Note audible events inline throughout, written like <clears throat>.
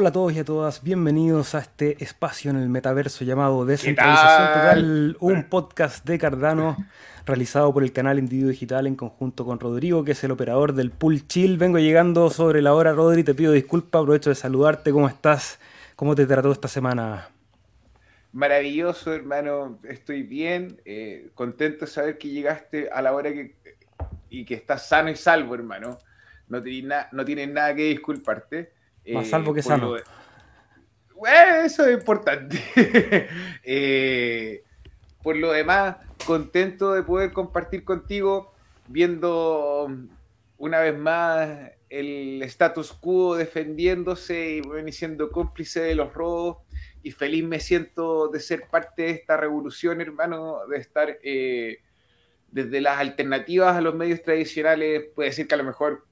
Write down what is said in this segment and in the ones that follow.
Hola a todos y a todas, bienvenidos a este espacio en el metaverso llamado Descentralización Total, un podcast de Cardano realizado por el canal Individuo Digital en conjunto con Rodrigo, que es el operador del Pool Chill. Vengo llegando sobre la hora, Rodri, te pido disculpas, aprovecho de saludarte, ¿cómo estás? ¿Cómo te trató esta semana? Maravilloso, hermano, estoy bien, eh, contento de saber que llegaste a la hora que, y que estás sano y salvo, hermano. No tienes, no tienes nada que disculparte. Más eh, salvo que sano. eso es importante. <laughs> Eh, por lo demás, contento de poder compartir contigo, viendo una vez más el status quo defendiéndose y siendo cómplice de los robos. Y feliz me siento de ser parte de esta revolución, hermano, de estar eh, desde las alternativas a los medios tradicionales. Puede decir que a lo mejor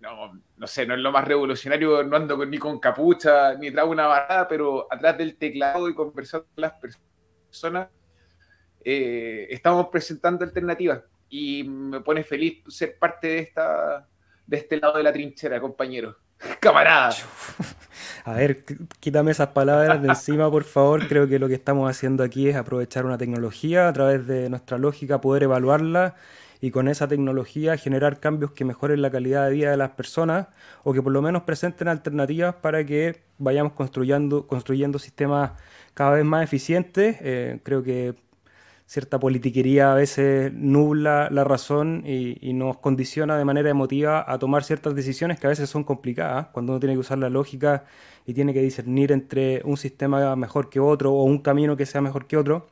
no, no sé, no es lo más revolucionario, no ando ni con capucha, ni traigo una barada, pero atrás del teclado y conversando con las personas, eh, estamos presentando alternativas y me pone feliz ser parte de, esta, de este lado de la trinchera, compañero. <laughs> Camarada. <laughs> A ver, quítame esas palabras de encima, por favor. Creo que lo que estamos haciendo aquí es aprovechar una tecnología a través de nuestra lógica, poder evaluarla y con esa tecnología generar cambios que mejoren la calidad de vida de las personas o que por lo menos presenten alternativas para que vayamos construyendo, construyendo sistemas cada vez más eficientes. Eh, creo que cierta politiquería a veces nubla la razón y, nos condiciona de manera emotiva a tomar ciertas decisiones que a veces son complicadas, cuando uno tiene que usar la lógica y tiene que discernir entre un sistema mejor que otro o un camino que sea mejor que otro.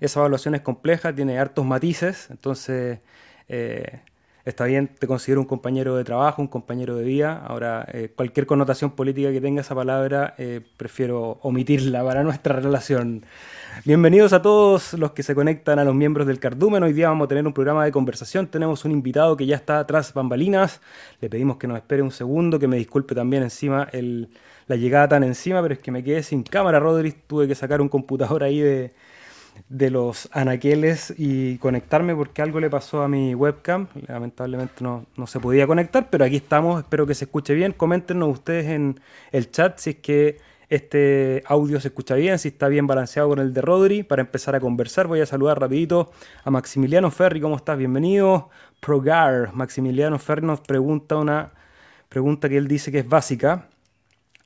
Esa evaluación es compleja, tiene hartos matices, entonces eh, está bien, te considero un compañero de trabajo, un compañero de vida. Ahora, eh, cualquier connotación política que tenga esa palabra, eh, prefiero omitirla para <laughs> nuestra relación. Bienvenidos a todos los que se conectan a los miembros del Cardumen. Hoy día vamos a tener un programa de conversación. Tenemos un invitado que ya está tras bambalinas. Le pedimos que nos espere un segundo, que me disculpe también encima la llegada tan encima, pero es que me quedé sin cámara, Rodri. Tuve que sacar un computador ahí de, de los anaqueles y conectarme porque algo le pasó a mi webcam. Lamentablemente no, se podía conectar, pero aquí estamos. Espero que se escuche bien. Coméntenos ustedes en el chat si es que este audio se escucha bien, si está bien balanceado con el de Rodri. Para empezar a conversar, voy a saludar rapidito a Maximiliano Ferri. ¿Cómo estás? Bienvenido. Progar. Maximiliano Ferri nos pregunta una pregunta que él dice que es básica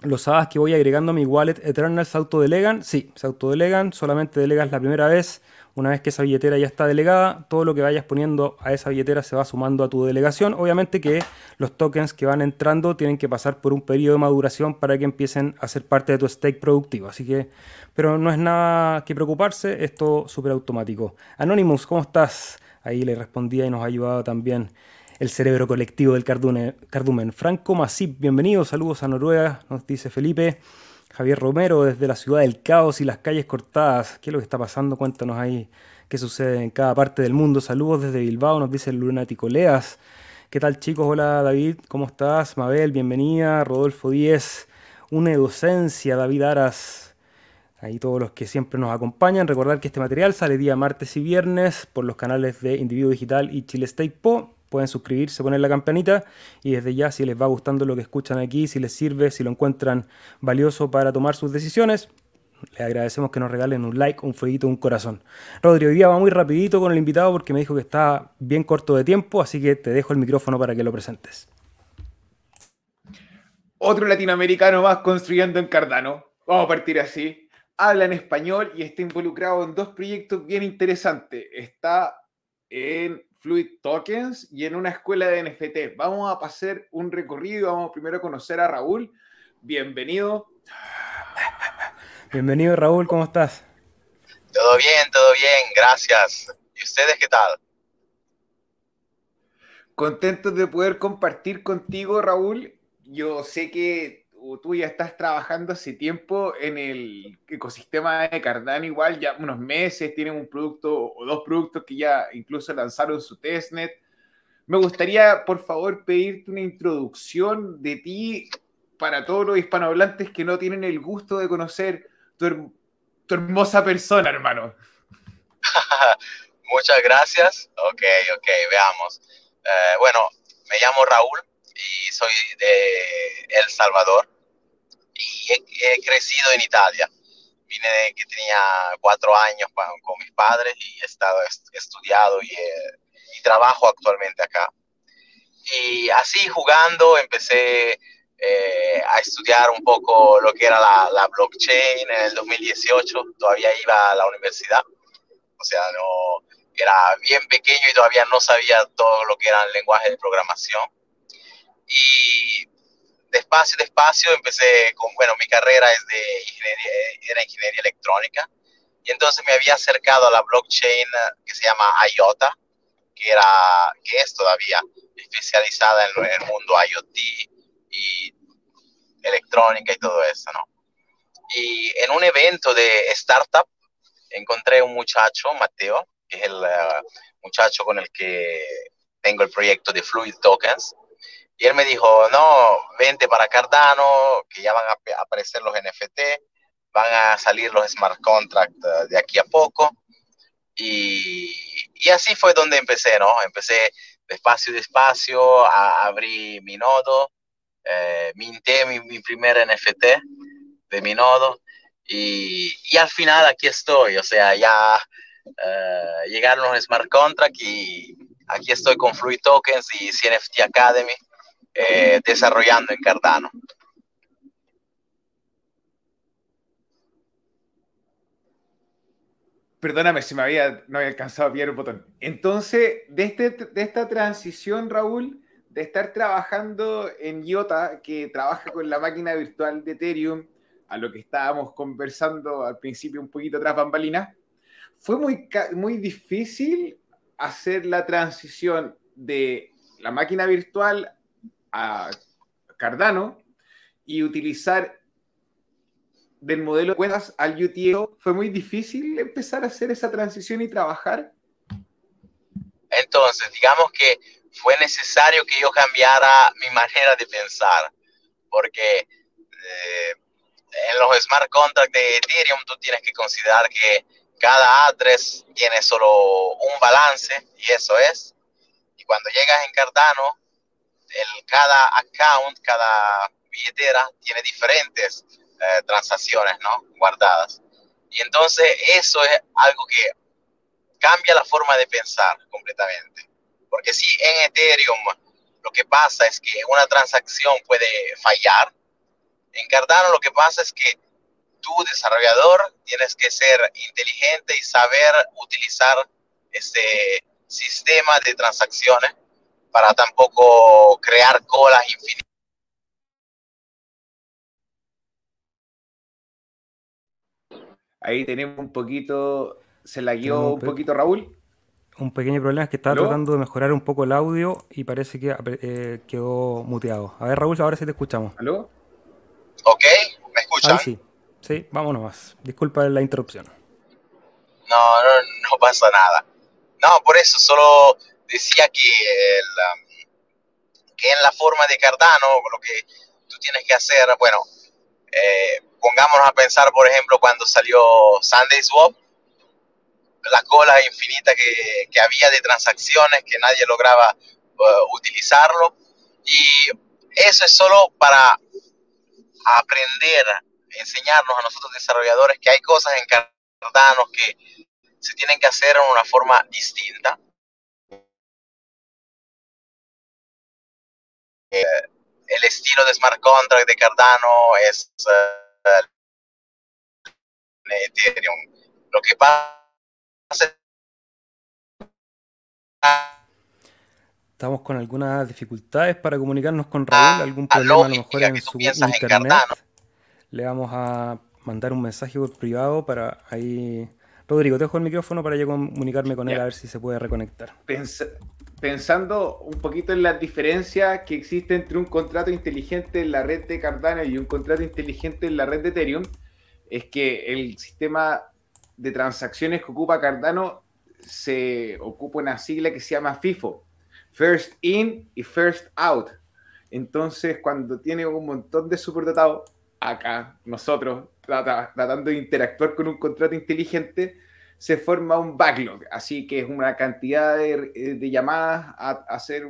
los hadas que voy agregando a mi wallet Eternal se autodelegan. Sí, se autodelegan, solamente delegas la primera vez. Una vez que esa billetera ya está delegada, todo lo que vayas poniendo a esa billetera se va sumando a tu delegación. Obviamente que los tokens que van entrando tienen que pasar por un periodo de maduración para que empiecen a ser parte de tu stake productivo. Así que, pero no es nada que preocuparse, esto súper automático. Anonymous, ¿cómo estás? Ahí le respondía y nos ha ayudado también el cerebro colectivo del cardumen. Franco Masip, bienvenido, saludos a Noruega, nos dice Felipe. Javier Romero desde la ciudad del caos y las calles cortadas. ¿Qué es lo que está pasando? Cuéntanos ahí qué sucede en cada parte del mundo. Saludos desde Bilbao, nos dice lunático Leas. ¿Qué tal chicos? Hola David, ¿cómo estás? Mabel, bienvenida. Rodolfo Díez, una docencia, David Aras. Ahí todos los que siempre nos acompañan. Recordar que este material sale día martes y viernes por los canales de Individuo Digital y Chile State Po pueden suscribirse, poner la campanita y desde ya si les va gustando lo que escuchan aquí, si les sirve, si lo encuentran valioso para tomar sus decisiones, les agradecemos que nos regalen un like, un fueguito, un corazón. Rodri, hoy día va muy rapidito con el invitado porque me dijo que está bien corto de tiempo, así que te dejo el micrófono para que lo presentes. Otro latinoamericano más construyendo en Cardano. Vamos a partir así. Habla en español y está involucrado en dos proyectos bien interesantes. Está en Fluid Tokens y en una escuela de NFT. Vamos a pasar un recorrido, vamos primero a conocer a Raúl. Bienvenido. Bienvenido Raúl, ¿cómo estás? Todo bien, todo bien, gracias. ¿Y ustedes qué tal? Contentos de poder compartir contigo, Raúl. Yo sé que tú ya estás trabajando hace tiempo en el ecosistema de Cardano, igual ya unos meses, tienen un producto o dos productos que ya incluso lanzaron su testnet. Me gustaría, por favor, pedirte una introducción de ti para todos los hispanohablantes que no tienen el gusto de conocer tu, hermosa persona, hermano. <laughs> Muchas gracias. Ok, ok, veamos. Eh, bueno, me llamo Raúl y soy de El Salvador he, crecido en Italia. Vine de que tenía cuatro años con, mis padres y he estado estudiado y, y trabajo actualmente acá. Y así jugando empecé eh, a estudiar un poco lo que era la, la, blockchain en el 2018. Todavía iba a la universidad. O sea, no era bien pequeño y todavía no sabía todo lo que era el lenguaje de programación. Y despacio, despacio empecé con, bueno, mi carrera es de ingeniería, era ingeniería electrónica. Y entonces me había acercado a la blockchain que se llama IOTA, que, era, que es todavía especializada en, el mundo IoT y electrónica y todo eso, ¿no? Y en un evento de startup encontré un muchacho, Mateo, que es el eh, muchacho con el que tengo el proyecto de Fluid Tokens. Y él me dijo, no, vente para Cardano, que ya van a aparecer los NFT, van a salir los smart contracts eh, de aquí a poco. Y, y así fue donde empecé, ¿no? Empecé despacio, despacio, a, abrí mi nodo, eh, minté mi, mi, primer NFT de mi nodo y, y, al final aquí estoy, o sea, ya eh, llegaron los smart contracts y aquí estoy con Fluid Tokens y CNFT Academy eh, desarrollando en Cardano. Perdóname si me había, no había alcanzado a pillar un botón. Entonces, de, este, de esta transición, Raúl, de estar trabajando en IOTA, que trabaja con la máquina virtual de Ethereum, a lo que estábamos conversando al principio un poquito tras bambalinas, fue muy, muy difícil hacer la transición de la máquina virtual a Cardano y utilizar del modelo de cuentas al UTO, ¿fue muy difícil empezar a hacer esa transición y trabajar? Entonces, digamos que fue necesario que yo cambiara mi manera de pensar, porque eh, en los smart contracts de Ethereum tú tienes que considerar que cada A3 tiene solo un balance y eso es. Y cuando llegas en Cardano, el, cada account, cada billetera tiene diferentes eh, transacciones, ¿no? Guardadas. Y entonces eso es algo que cambia la forma de pensar completamente. Porque si en Ethereum lo que pasa es que una transacción puede fallar, en Cardano lo que pasa es que tú, desarrollador, tienes que ser inteligente y saber utilizar este sistema de transacciones para tampoco crear colas infinitas Ahí tenemos un poquito, se la guió un, poquito Raúl. Un pequeño problema es que estaba tratando de mejorar un poco el audio y parece que eh, quedó muteado. A ver, Raúl, ahora sí te escuchamos. ¿Aló? Ok, ¿me escuchan? sí, sí, vámonos más. Disculpa la interrupción. No, no, no pasa nada. No, por eso solo decía que, um, que en la forma de Cardano, lo que tú tienes que hacer, bueno, eh, pongámonos a pensar, por ejemplo, cuando salió Sunday Swap, la cola infinita que, que había de transacciones que nadie lograba uh, utilizarlo. Y eso es solo para aprender, enseñarnos a nosotros desarrolladores que hay cosas en Cardano que se tienen que hacer en una forma distinta. Eh, el estilo de smart contract de Cardano es uh, Ethereum. Lo que pasa Estamos con algunas dificultades para comunicarnos con Raúl, algún problema a lo mejor en su internet. Le vamos a mandar un mensaje por privado para ahí. Rodrigo, te dejo el micrófono para yo comunicarme con él a ver si se puede reconectar. Pensando un poquito en las diferencias que existe entre un contrato inteligente en la red de Cardano y un contrato inteligente en la red de Ethereum, es que el sistema de transacciones que ocupa Cardano se ocupa una sigla que se llama FIFO, First In y First Out. Entonces, cuando tiene un montón de superdotados, acá nosotros tratando de interactuar con un contrato inteligente, se forma un backlog. Así que es una cantidad de, llamadas a, hacer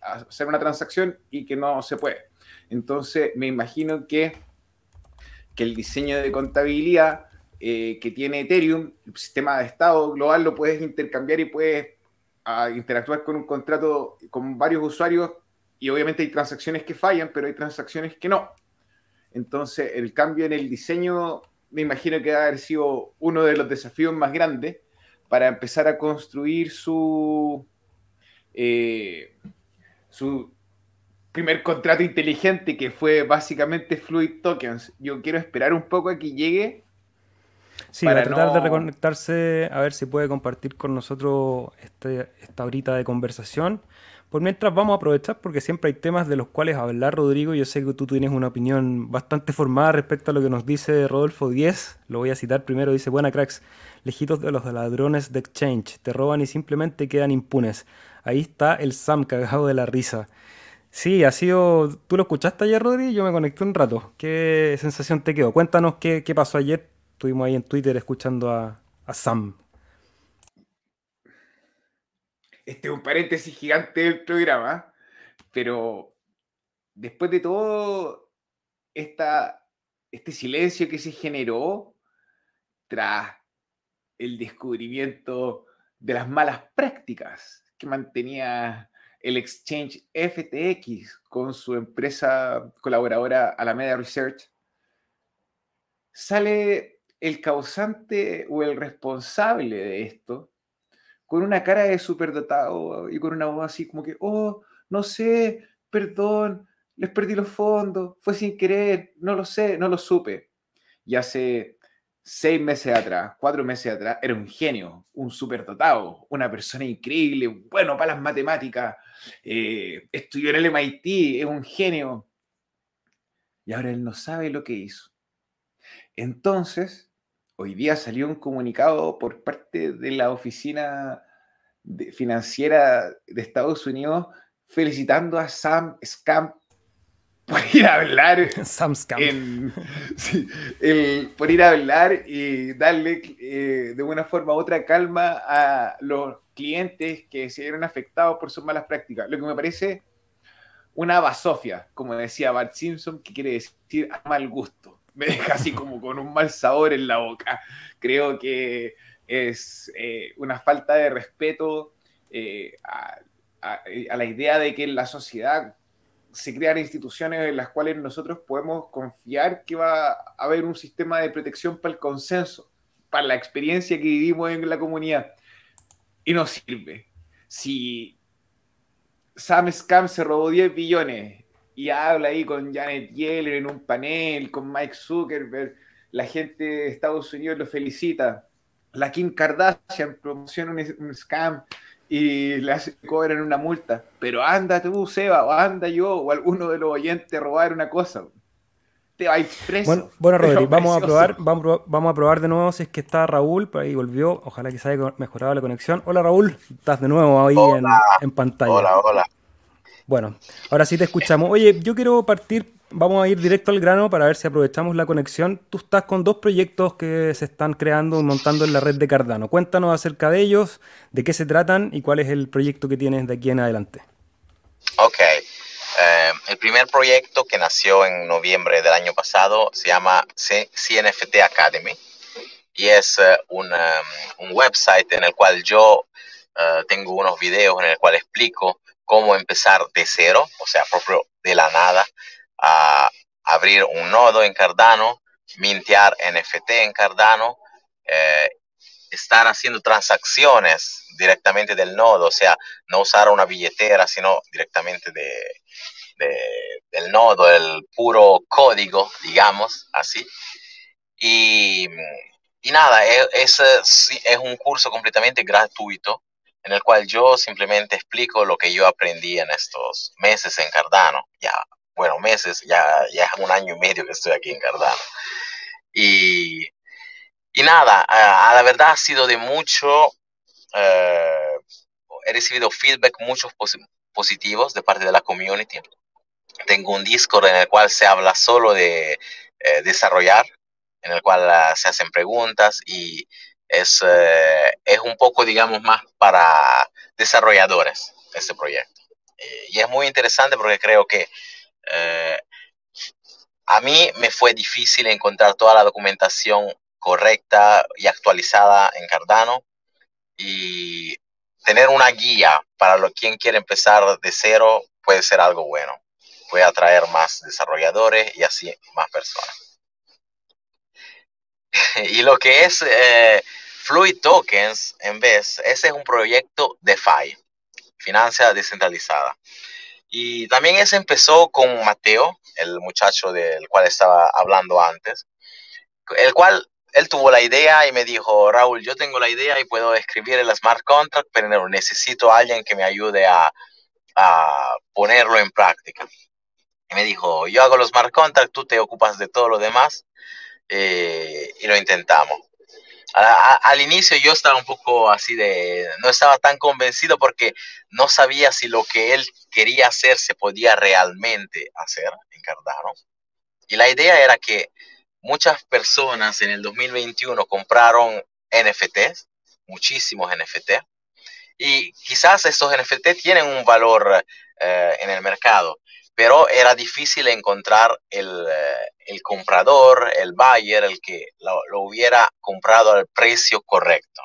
a hacer una transacción y que no se puede. Entonces, me imagino que que el diseño de contabilidad eh, que tiene Ethereum, el sistema de estado global, lo puedes intercambiar y puedes ah, interactuar con un contrato con varios usuarios y obviamente hay transacciones que fallan, pero hay transacciones que no. Entonces, el cambio en el diseño me imagino que va a haber sido uno de los desafíos más grandes para empezar a construir su, eh, su primer contrato inteligente que fue básicamente Fluid Tokens. Yo quiero esperar un poco a que llegue. Sí, para tratar de reconectarse, a ver si puede compartir con nosotros este, esta horita de conversación. Por mientras vamos a aprovechar porque siempre hay temas de los cuales hablar, Rodrigo. Yo sé que tú tienes una opinión bastante formada respecto a lo que nos dice Rodolfo Díez. Lo voy a citar primero. Dice, buena cracks, lejitos de los ladrones de Exchange. Te roban y simplemente quedan impunes. Ahí está el Sam cagado de la risa. Sí, ha sido... ¿Tú lo escuchaste ayer, Rodrigo? Yo me conecté un rato. ¿Qué sensación te quedó? Cuéntanos qué, pasó ayer. Estuvimos ahí en Twitter escuchando a, a Sam. Este es un paréntesis gigante del programa, pero después de todo esta, este silencio que se generó tras el descubrimiento de las malas prácticas que mantenía el exchange FTX con su empresa colaboradora Alameda Research, sale el causante o el responsable de esto con una cara de superdotado y con una voz así como que, oh, no sé, perdón, les perdí los fondos, fue sin querer, no lo sé, no lo supe. Y hace seis meses atrás, cuatro meses atrás, era un genio, un superdotado, una persona increíble, bueno para las matemáticas, eh, estudió en el MIT, es un genio. Y ahora él no sabe lo que hizo. Entonces, hoy día salió un comunicado por parte de la oficina financiera de Estados Unidos felicitando a Sam Scamp por ir a hablar <laughs> Sam Scamp. por ir a hablar y darle eh, de una forma u otra calma a los clientes que se vieron afectados por sus malas prácticas. Lo que me parece una basofia, como decía Bart Simpson, que quiere decir a mal gusto me deja así como con un mal sabor en la boca. Creo que es eh, una falta de respeto eh, a, la idea de que en la sociedad se crean instituciones en las cuales nosotros podemos confiar que va a haber un sistema de protección para el consenso, para la experiencia que vivimos en la comunidad. Y no sirve. Si Sam Scam se robó 10 billones y habla ahí con Janet Yellen en un panel, con Mike Zuckerberg, la gente de Estados Unidos lo felicita, la Kim Kardashian promociona un, scam y le hace cobran una multa, pero anda tú, Seba, o anda yo, o alguno de los oyentes robar una cosa. Te vais preso. Bueno, bueno Rodri, vamos a probar, vamos, vamos a probar de nuevo si es que está Raúl, por ahí volvió, ojalá que se haya mejorado la conexión. Hola Raúl, estás de nuevo ahí en, en pantalla. Hola, hola. Bueno, ahora sí te escuchamos. Oye, yo quiero partir, vamos a ir directo al grano para ver si aprovechamos la conexión. Tú estás con dos proyectos que se están creando y montando en la red de Cardano. Cuéntanos acerca de ellos, de qué se tratan y cuál es el proyecto que tienes de aquí en adelante. Ok. Eh, el primer proyecto que nació en noviembre del año pasado se llama CNFT Academy y es eh, un, um, un, website en el cual yo uh, tengo unos videos en el cual explico cómo empezar de cero, o sea, propio de la nada, a abrir un nodo en Cardano, mintear NFT en Cardano, eh, estar haciendo transacciones directamente del nodo, o sea, no usar una billetera, sino directamente de, del nodo, el puro código, digamos, así. Y, y nada, e, es un curso completamente gratuito en el cual yo simplemente explico lo que yo aprendí en estos meses en Cardano. Ya, bueno, meses, ya, ya es un año y medio que estoy aquí en Cardano. Y, y nada, a, la verdad ha sido de mucho, eh, he recibido feedback muchos positivos de parte de la community. Tengo un Discord en el cual se habla solo de eh, desarrollar, en el cual uh, se hacen preguntas y es, eh, es un poco, digamos, más para desarrolladores este proyecto. Eh, y es muy interesante porque creo que eh, a mí me fue difícil encontrar toda la documentación correcta y actualizada en Cardano y tener una guía para lo, quien quiere empezar de cero puede ser algo bueno. Puede atraer más desarrolladores y así más personas. <laughs> y lo que es eh, Fluid Tokens, en vez, ese es un proyecto DeFi, financia descentralizada. Y también ese empezó con Mateo, el muchacho del cual estaba hablando antes, el cual él tuvo la idea y me dijo, Raúl, yo tengo la idea y puedo escribir el smart contract, pero necesito a alguien que me ayude a, ponerlo en práctica. Y me dijo, yo hago los smart contracts, tú te ocupas de todo lo demás eh, y lo intentamos. al inicio yo estaba un poco así de, no estaba tan convencido porque no sabía si lo que él quería hacer se podía realmente hacer en Cardano. Y la idea era que muchas personas en el 2021 compraron NFTs, muchísimos NFT, y quizás estos NFT tienen un valor eh, en el mercado, pero era difícil encontrar el, eh, comprador, el buyer, el que lo, hubiera comprado al precio correcto.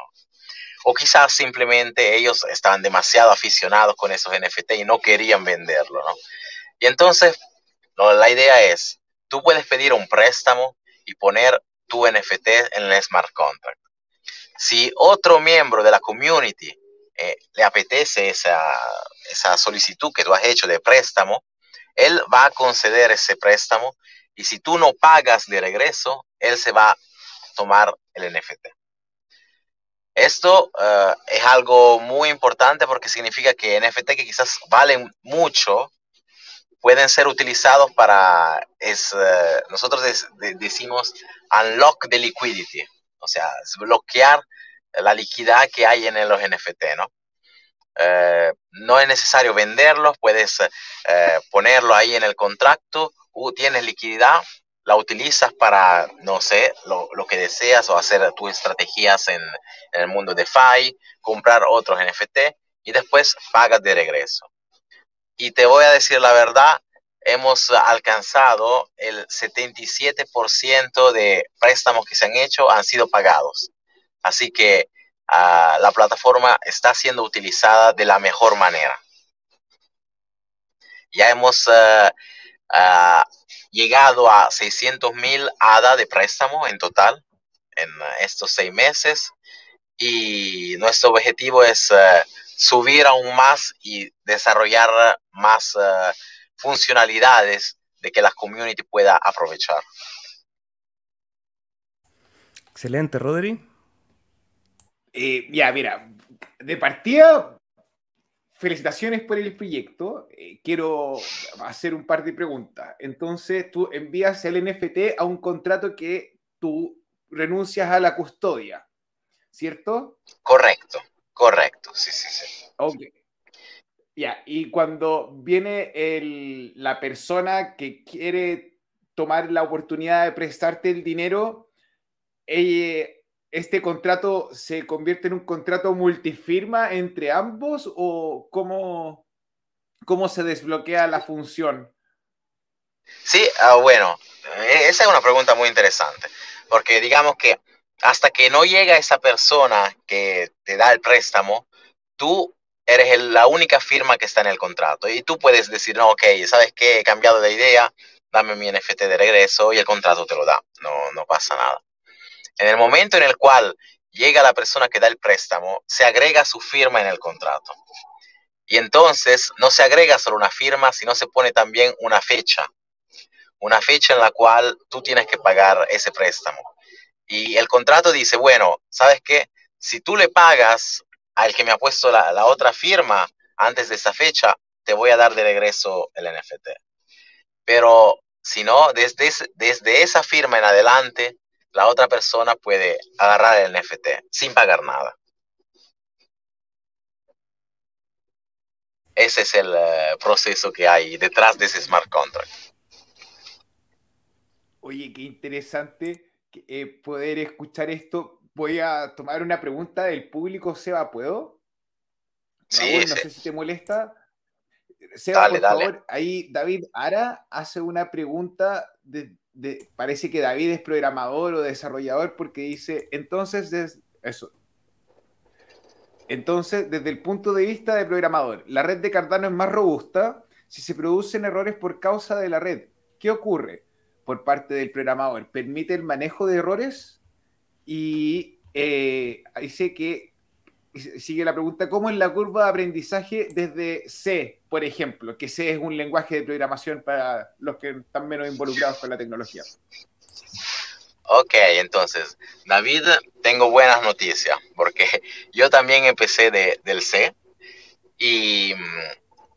O quizás simplemente ellos estaban demasiado aficionados con esos NFT y no querían venderlo, ¿no? Y entonces, la idea es, tú puedes pedir un préstamo y poner tu NFT en el smart contract. Si otro miembro de la community eh, le apetece esa, esa solicitud que tú has hecho de préstamo, él va a conceder ese préstamo y si tú no pagas de regreso, él se va a tomar el NFT. Esto eh, es algo muy importante porque significa que NFT que quizás valen mucho pueden ser utilizados para, es, eh, nosotros decimos unlock the liquidity, o sea, bloquear la liquidez que hay en los NFT, ¿no? Eh, no es necesario venderlos, puedes eh, ponerlo ahí en el contrato, uh, tienes liquidez, la utilizas para, no sé, lo, que deseas o hacer tus estrategias en, el mundo de DeFi, comprar otros NFT y después pagas de regreso. Y te voy a decir la verdad, hemos alcanzado el 77% de préstamos que se han hecho han sido pagados. Así que la plataforma está siendo utilizada de la mejor manera. Ya hemos ah, ah, llegado a 600 mil ADA de préstamo en total en estos seis meses y nuestro objetivo es subir aún más y desarrollar más eh, funcionalidades de que la community pueda aprovechar. Excelente, Rodri. Eh, ya, mira, de partida, felicitaciones por el proyecto. Eh, quiero hacer un par de preguntas. Entonces, tú envías el NFT a un contrato que tú renuncias a la custodia, ¿cierto? Correcto. Correcto, sí, sí, sí. Ok. Ya, y cuando viene la persona que quiere tomar la oportunidad de prestarte el dinero, ¿este contrato se convierte en un contrato multifirma entre ambos o cómo, cómo se desbloquea la función? Sí, ah, bueno, e, esa es una pregunta muy interesante, porque digamos que hasta que no llega esa persona que te da el préstamo, tú eres la única firma que está en el contrato. Y tú puedes decir, no, ok, ¿sabes qué? He cambiado de idea, dame mi NFT de regreso y el contrato te lo da. No, no pasa nada. En el momento en el cual llega la persona que da el préstamo, se agrega su firma en el contrato. Y entonces no se agrega solo una firma, sino se pone también una fecha. Una fecha en la cual tú tienes que pagar ese préstamo. Y el contrato dice, bueno, ¿sabes qué? Si tú le pagas al que me ha puesto la, otra firma antes de esa fecha, te voy a dar de regreso el NFT. Pero si no, desde, desde esa firma en adelante, la otra persona puede agarrar el NFT sin pagar nada. Ese es el eh, proceso que hay detrás de ese smart contract. Oye, qué interesante. Eh, poder escuchar esto. Voy a tomar una pregunta del público, Seba, ¿puedo? Sí, no sé si te molesta. Seba, por favor, ahí David Ara hace una pregunta de, parece que David es programador o desarrollador porque dice, entonces, eso. Entonces, desde el punto de vista de programador, la red de Cardano es más robusta si se producen errores por causa de la red. ¿Qué ocurre por parte del programador? ¿Permite el manejo de errores? Y eh, dice que sigue la pregunta, ¿cómo es la curva de aprendizaje desde C, por ejemplo? Que C es un lenguaje de programación para los que están menos involucrados con la tecnología. Ok, entonces, David, tengo buenas noticias, porque <laughs> yo también empecé del C y,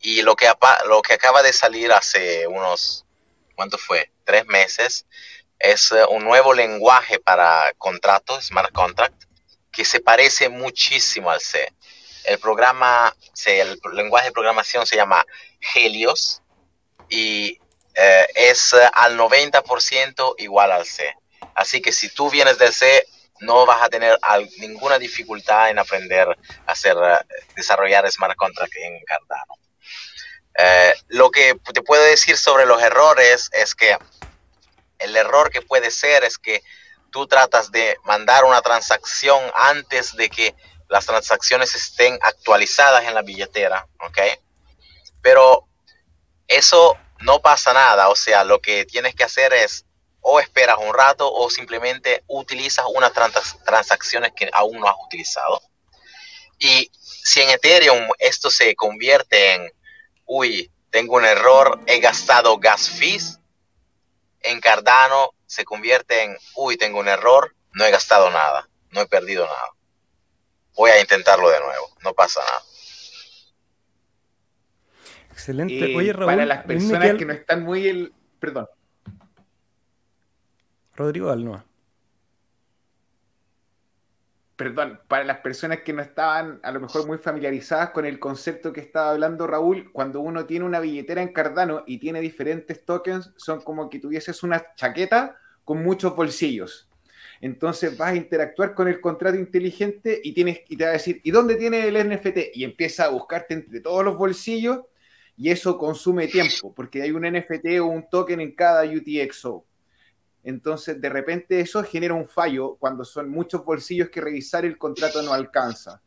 y lo, que, lo que acaba de salir hace unos, ¿cuánto fue? Tres meses, es un nuevo lenguaje para contratos, smart contract, que se parece muchísimo al C. El programa, el lenguaje de programación se llama Helios y eh, es al 90% igual al C. Así que si tú vienes del C, no vas a tener ninguna dificultad en aprender a hacer, eh, desarrollar smart contract en Cardano. Eh, lo que te puedo decir sobre los errores es que el error que puede ser es que tú tratas de mandar una transacción antes de que las transacciones estén actualizadas en la billetera, ¿ok? Pero eso no pasa nada, o sea, lo que tienes que hacer es o esperas un rato o simplemente utilizas unas transacciones que aún no has utilizado. Y si en Ethereum esto se convierte en, uy, tengo un error, he gastado gas fees, en Cardano se convierte en, uy, tengo un error, no he gastado nada, no he perdido nada. Voy a intentarlo de nuevo, no pasa nada. Excelente. Oye, Raúl, para las personas que... no están muy el... Perdón. Rodrigo Alnoa perdón, para las personas que no estaban a lo mejor muy familiarizadas con el concepto que estaba hablando Raúl, cuando uno tiene una billetera en Cardano y tiene diferentes tokens, son como que tuvieses una chaqueta con muchos bolsillos. Entonces vas a interactuar con el contrato inteligente y, tienes, y te va a decir, ¿y dónde tiene el NFT? Y empieza a buscarte entre todos los bolsillos y eso consume tiempo, porque hay un NFT o un token en cada UTXO. Entonces, de repente eso genera un fallo cuando son muchos bolsillos que revisar el contrato no alcanza.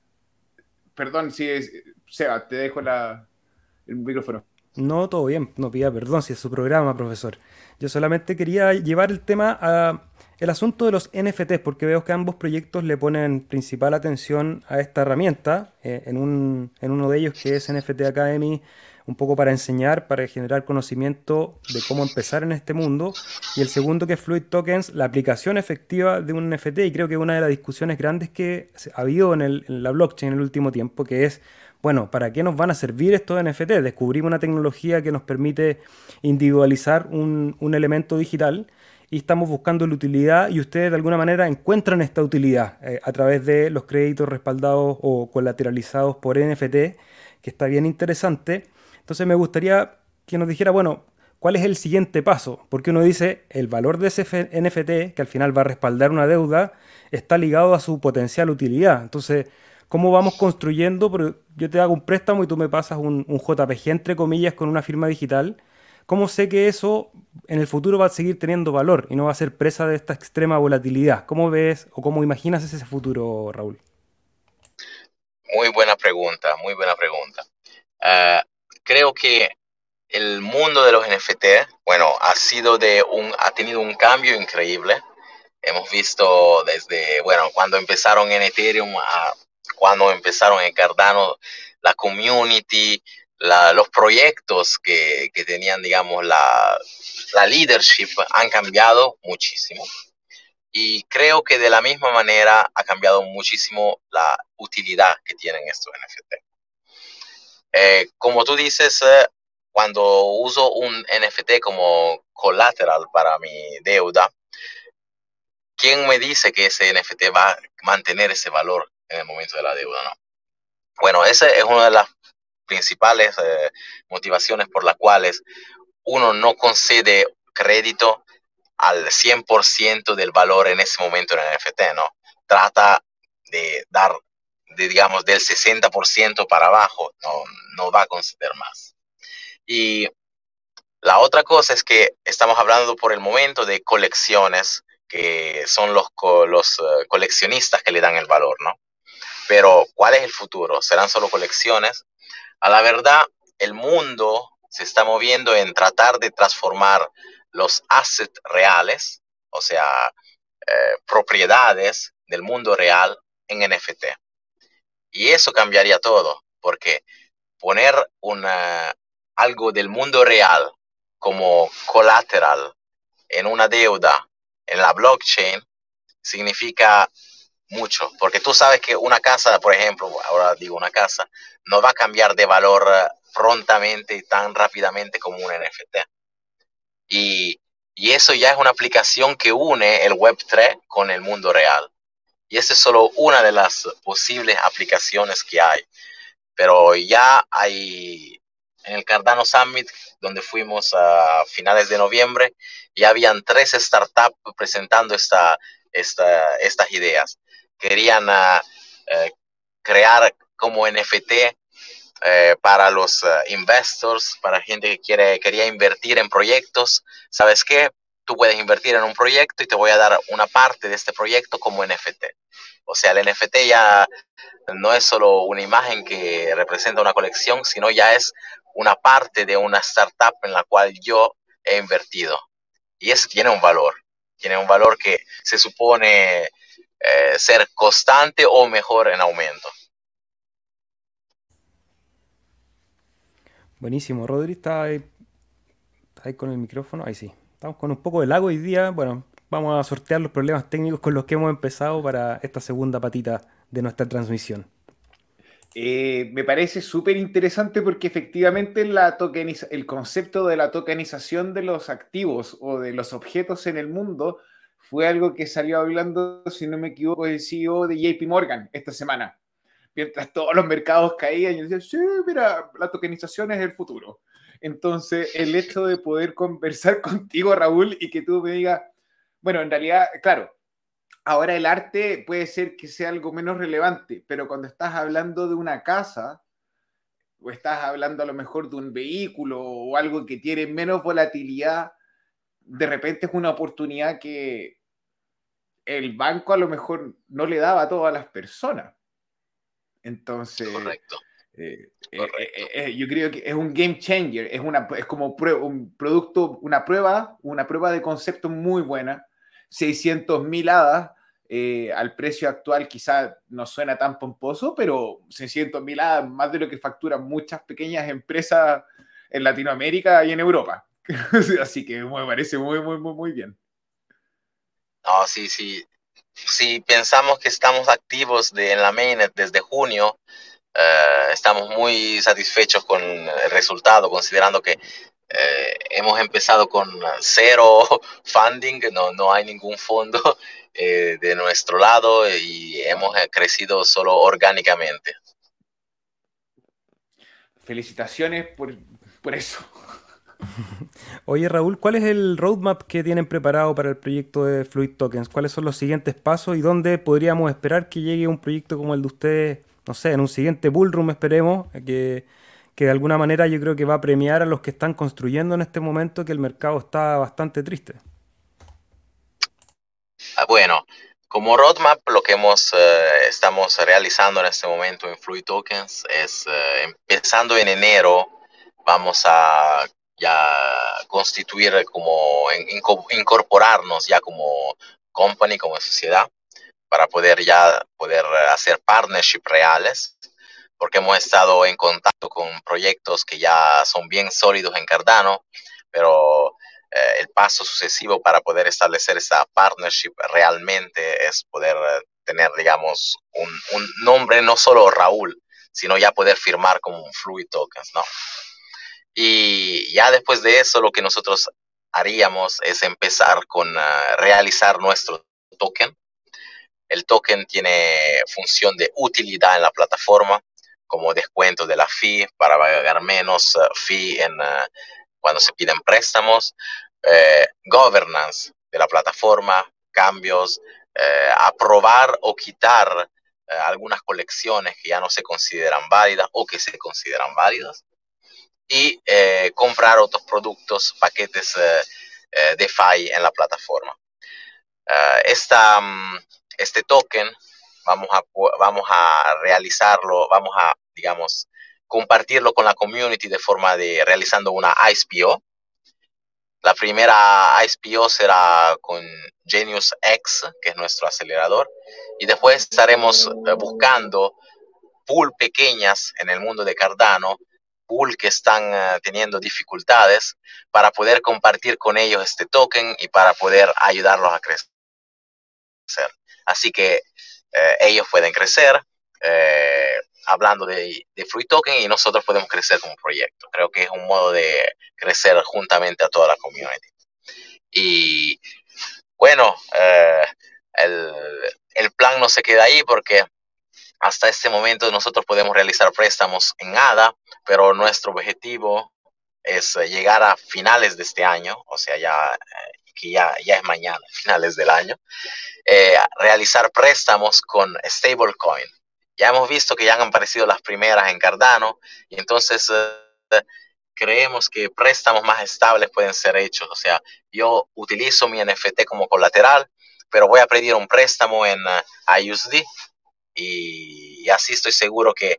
Perdón, si es, Seba, te dejo el micrófono. No, todo bien, no pida perdón si es su programa, profesor. Yo solamente quería llevar el tema a el asunto de los NFTs, porque veo que ambos proyectos le ponen principal atención a esta herramienta. Eh, en uno de ellos, que es NFT Academy, un poco para enseñar, para generar conocimiento de cómo empezar en este mundo. Y el segundo que es Fluid Tokens, la aplicación efectiva de un NFT. Y creo que una de las discusiones grandes que ha habido en, la blockchain en el último tiempo, que es, bueno, ¿para qué nos van a servir estos NFT? Descubrimos una tecnología que nos permite individualizar un, elemento digital y estamos buscando la utilidad y ustedes de alguna manera encuentran esta utilidad eh, a través de los créditos respaldados o colateralizados por NFT, que está bien interesante. Entonces me gustaría que nos dijera, bueno, ¿cuál es el siguiente paso? Porque uno dice, el valor de ese NFT, que al final va a respaldar una deuda, está ligado a su potencial utilidad. Entonces, ¿cómo vamos construyendo? Porque yo te hago un préstamo y tú me pasas un, JPG, entre comillas, con una firma digital. ¿Cómo sé que eso en el futuro va a seguir teniendo valor y no va a ser presa de esta extrema volatilidad? ¿Cómo ves o cómo imaginas ese futuro, Raúl? Muy buena pregunta, muy buena pregunta. Ah, creo que el mundo de los NFT, bueno, ha sido de un, ha tenido un cambio increíble. Hemos visto desde, bueno, cuando empezaron en Ethereum a cuando empezaron en Cardano, la community, los proyectos que, que, tenían, digamos, la, la leadership han cambiado muchísimo. Y creo que de la misma manera ha cambiado muchísimo la utilidad que tienen estos NFT. Eh, como tú dices, eh, cuando uso un NFT como colateral para mi deuda, ¿quién me dice que ese NFT va a mantener ese valor en el momento de la deuda? No. Bueno, esa es una de las principales eh, motivaciones por las cuales uno no concede crédito al 100% del valor en ese momento en el NFT, ¿no? Trata de dar digamos, del 60% para abajo, no, no va a conceder más. Y la otra cosa es que estamos hablando por el momento de colecciones que son los, los eh, coleccionistas que le dan el valor, ¿no? Pero, ¿cuál es el futuro? ¿Serán solo colecciones? A la verdad, el mundo se está moviendo en tratar de transformar los assets reales, o sea, eh, propiedades del mundo real en NFT. Y eso cambiaría todo, porque poner algo del mundo real como colateral en una deuda en la blockchain significa mucho, porque tú sabes que una casa, por ejemplo, ahora digo una casa, no va a cambiar de valor eh, prontamente y tan rápidamente como un NFT. Y, y eso ya es una aplicación que une el Web3 con el mundo real. Y esa es solo una de las posibles aplicaciones que hay. Pero ya hay en el Cardano Summit, donde fuimos a finales de noviembre, ya habían tres startups presentando esta, esta, estas ideas. Querían uh, uh, crear como NFT eh, para los uh, investors, para gente que quiere, quería invertir en proyectos. ¿Sabes qué? Tú puedes invertir en un proyecto y te voy a dar una parte de este proyecto como NFT. O sea, el NFT ya no es solo una imagen que representa una colección, sino ya es una parte de una startup en la cual yo he invertido. Y eso tiene un valor, tiene un valor que se supone eh, ser constante o mejor en aumento. Buenísimo, Rodri, está ahí, está ahí con el micrófono, ahí sí. Estamos con un poco de lago hoy día, bueno, vamos a sortear los problemas técnicos con los que hemos empezado para esta segunda patita de nuestra transmisión. Eh, me parece súper interesante porque efectivamente la el concepto de la tokenización de los activos o de los objetos en el mundo fue algo que salió hablando, si no me equivoco, el CEO de JP Morgan esta semana. Mientras todos los mercados caían, y decía, sí, mira, la tokenización es el futuro. Entonces, el hecho de poder conversar <laughs> contigo, Raúl, y que tú me digas, bueno, en realidad, claro, ahora el arte puede ser que sea algo menos relevante, pero cuando estás hablando de una casa, o estás hablando a lo mejor de un vehículo o algo que tiene menos volatilidad, de repente es una oportunidad que el banco a lo mejor no le daba a todas las personas. Entonces, Correcto. Eh, eh, eh, yo creo que es un game changer, es, una, es como un producto, una prueba, una prueba de concepto muy buena. 600 mil hadas al precio actual quizá no suena tan pomposo, pero 600 mil hadas más de lo que facturan muchas pequeñas empresas en Latinoamérica y en Europa. <laughs> Así que me parece muy, muy, muy, muy bien. No, sí, sí. Si pensamos que estamos activos de, en la mainnet desde junio, eh, estamos muy satisfechos con el resultado, considerando que eh, hemos empezado con cero <laughs> funding, no, no hay ningún fondo <laughs> eh, de nuestro lado y hemos crecido solo orgánicamente. Felicitaciones por, por eso. <laughs> Oye Raúl, ¿cuál es el roadmap que tienen preparado para el proyecto de Fluid Tokens? ¿Cuáles son los siguientes pasos y dónde podríamos esperar que llegue un proyecto como el de ustedes no sé, en un siguiente bullroom esperemos, que, que de alguna manera yo creo que va a premiar a los que están construyendo en este momento que el mercado está bastante triste. Ah, bueno, como roadmap, lo que hemos, eh, estamos realizando en este momento en Fluid Tokens es, eh, empezando en enero, vamos a ya constituir como, incorporarnos ya como company, como sociedad, para poder ya poder hacer partnership reales, porque hemos estado en contacto con proyectos que ya son bien sólidos en Cardano, pero eh, el paso sucesivo para poder establecer esa partnership realmente es poder tener, digamos, un, un, nombre no solo Raúl, sino ya poder firmar como un Fluid Tokens, ¿no? Y ya después de eso, lo que nosotros haríamos es empezar con uh, realizar nuestro token, el token tiene función de utilidad en la plataforma, como descuento de la fee para pagar menos uh, fee en, uh, cuando se piden préstamos, eh, governance de la plataforma, cambios, eh, aprobar o quitar eh, algunas colecciones que ya no se consideran válidas o que se consideran válidas. y eh, comprar otros productos, paquetes eh, DeFi en la plataforma. esta, mm, este token vamos a, vamos a realizarlo, vamos a, digamos, compartirlo con la community de forma de realizando una ISPO. La primera ISPO será con Genius X, que es nuestro acelerador, y después estaremos eh, buscando pool pequeñas en el mundo de Cardano, pool que están eh, teniendo dificultades, para poder compartir con ellos este token y para poder ayudarlos a crecer. Así que eh, ellos pueden crecer hablando de, de, Free Token y nosotros podemos crecer como proyecto. Creo que es un modo de crecer juntamente a toda la community. Y bueno, el, el plan no se queda ahí porque hasta este momento nosotros podemos realizar préstamos en ADA, pero nuestro objetivo es eh, llegar a finales de este año, o sea, ya eh, que ya, ya es mañana, <laughs> finales del año, eh, realizar préstamos con stablecoin. Ya hemos visto que ya han aparecido las primeras en Cardano y entonces creemos que préstamos más estables pueden ser hechos. O sea, yo utilizo mi NFT como colateral pero voy a pedir un préstamo en uh, IUSD y, así estoy seguro que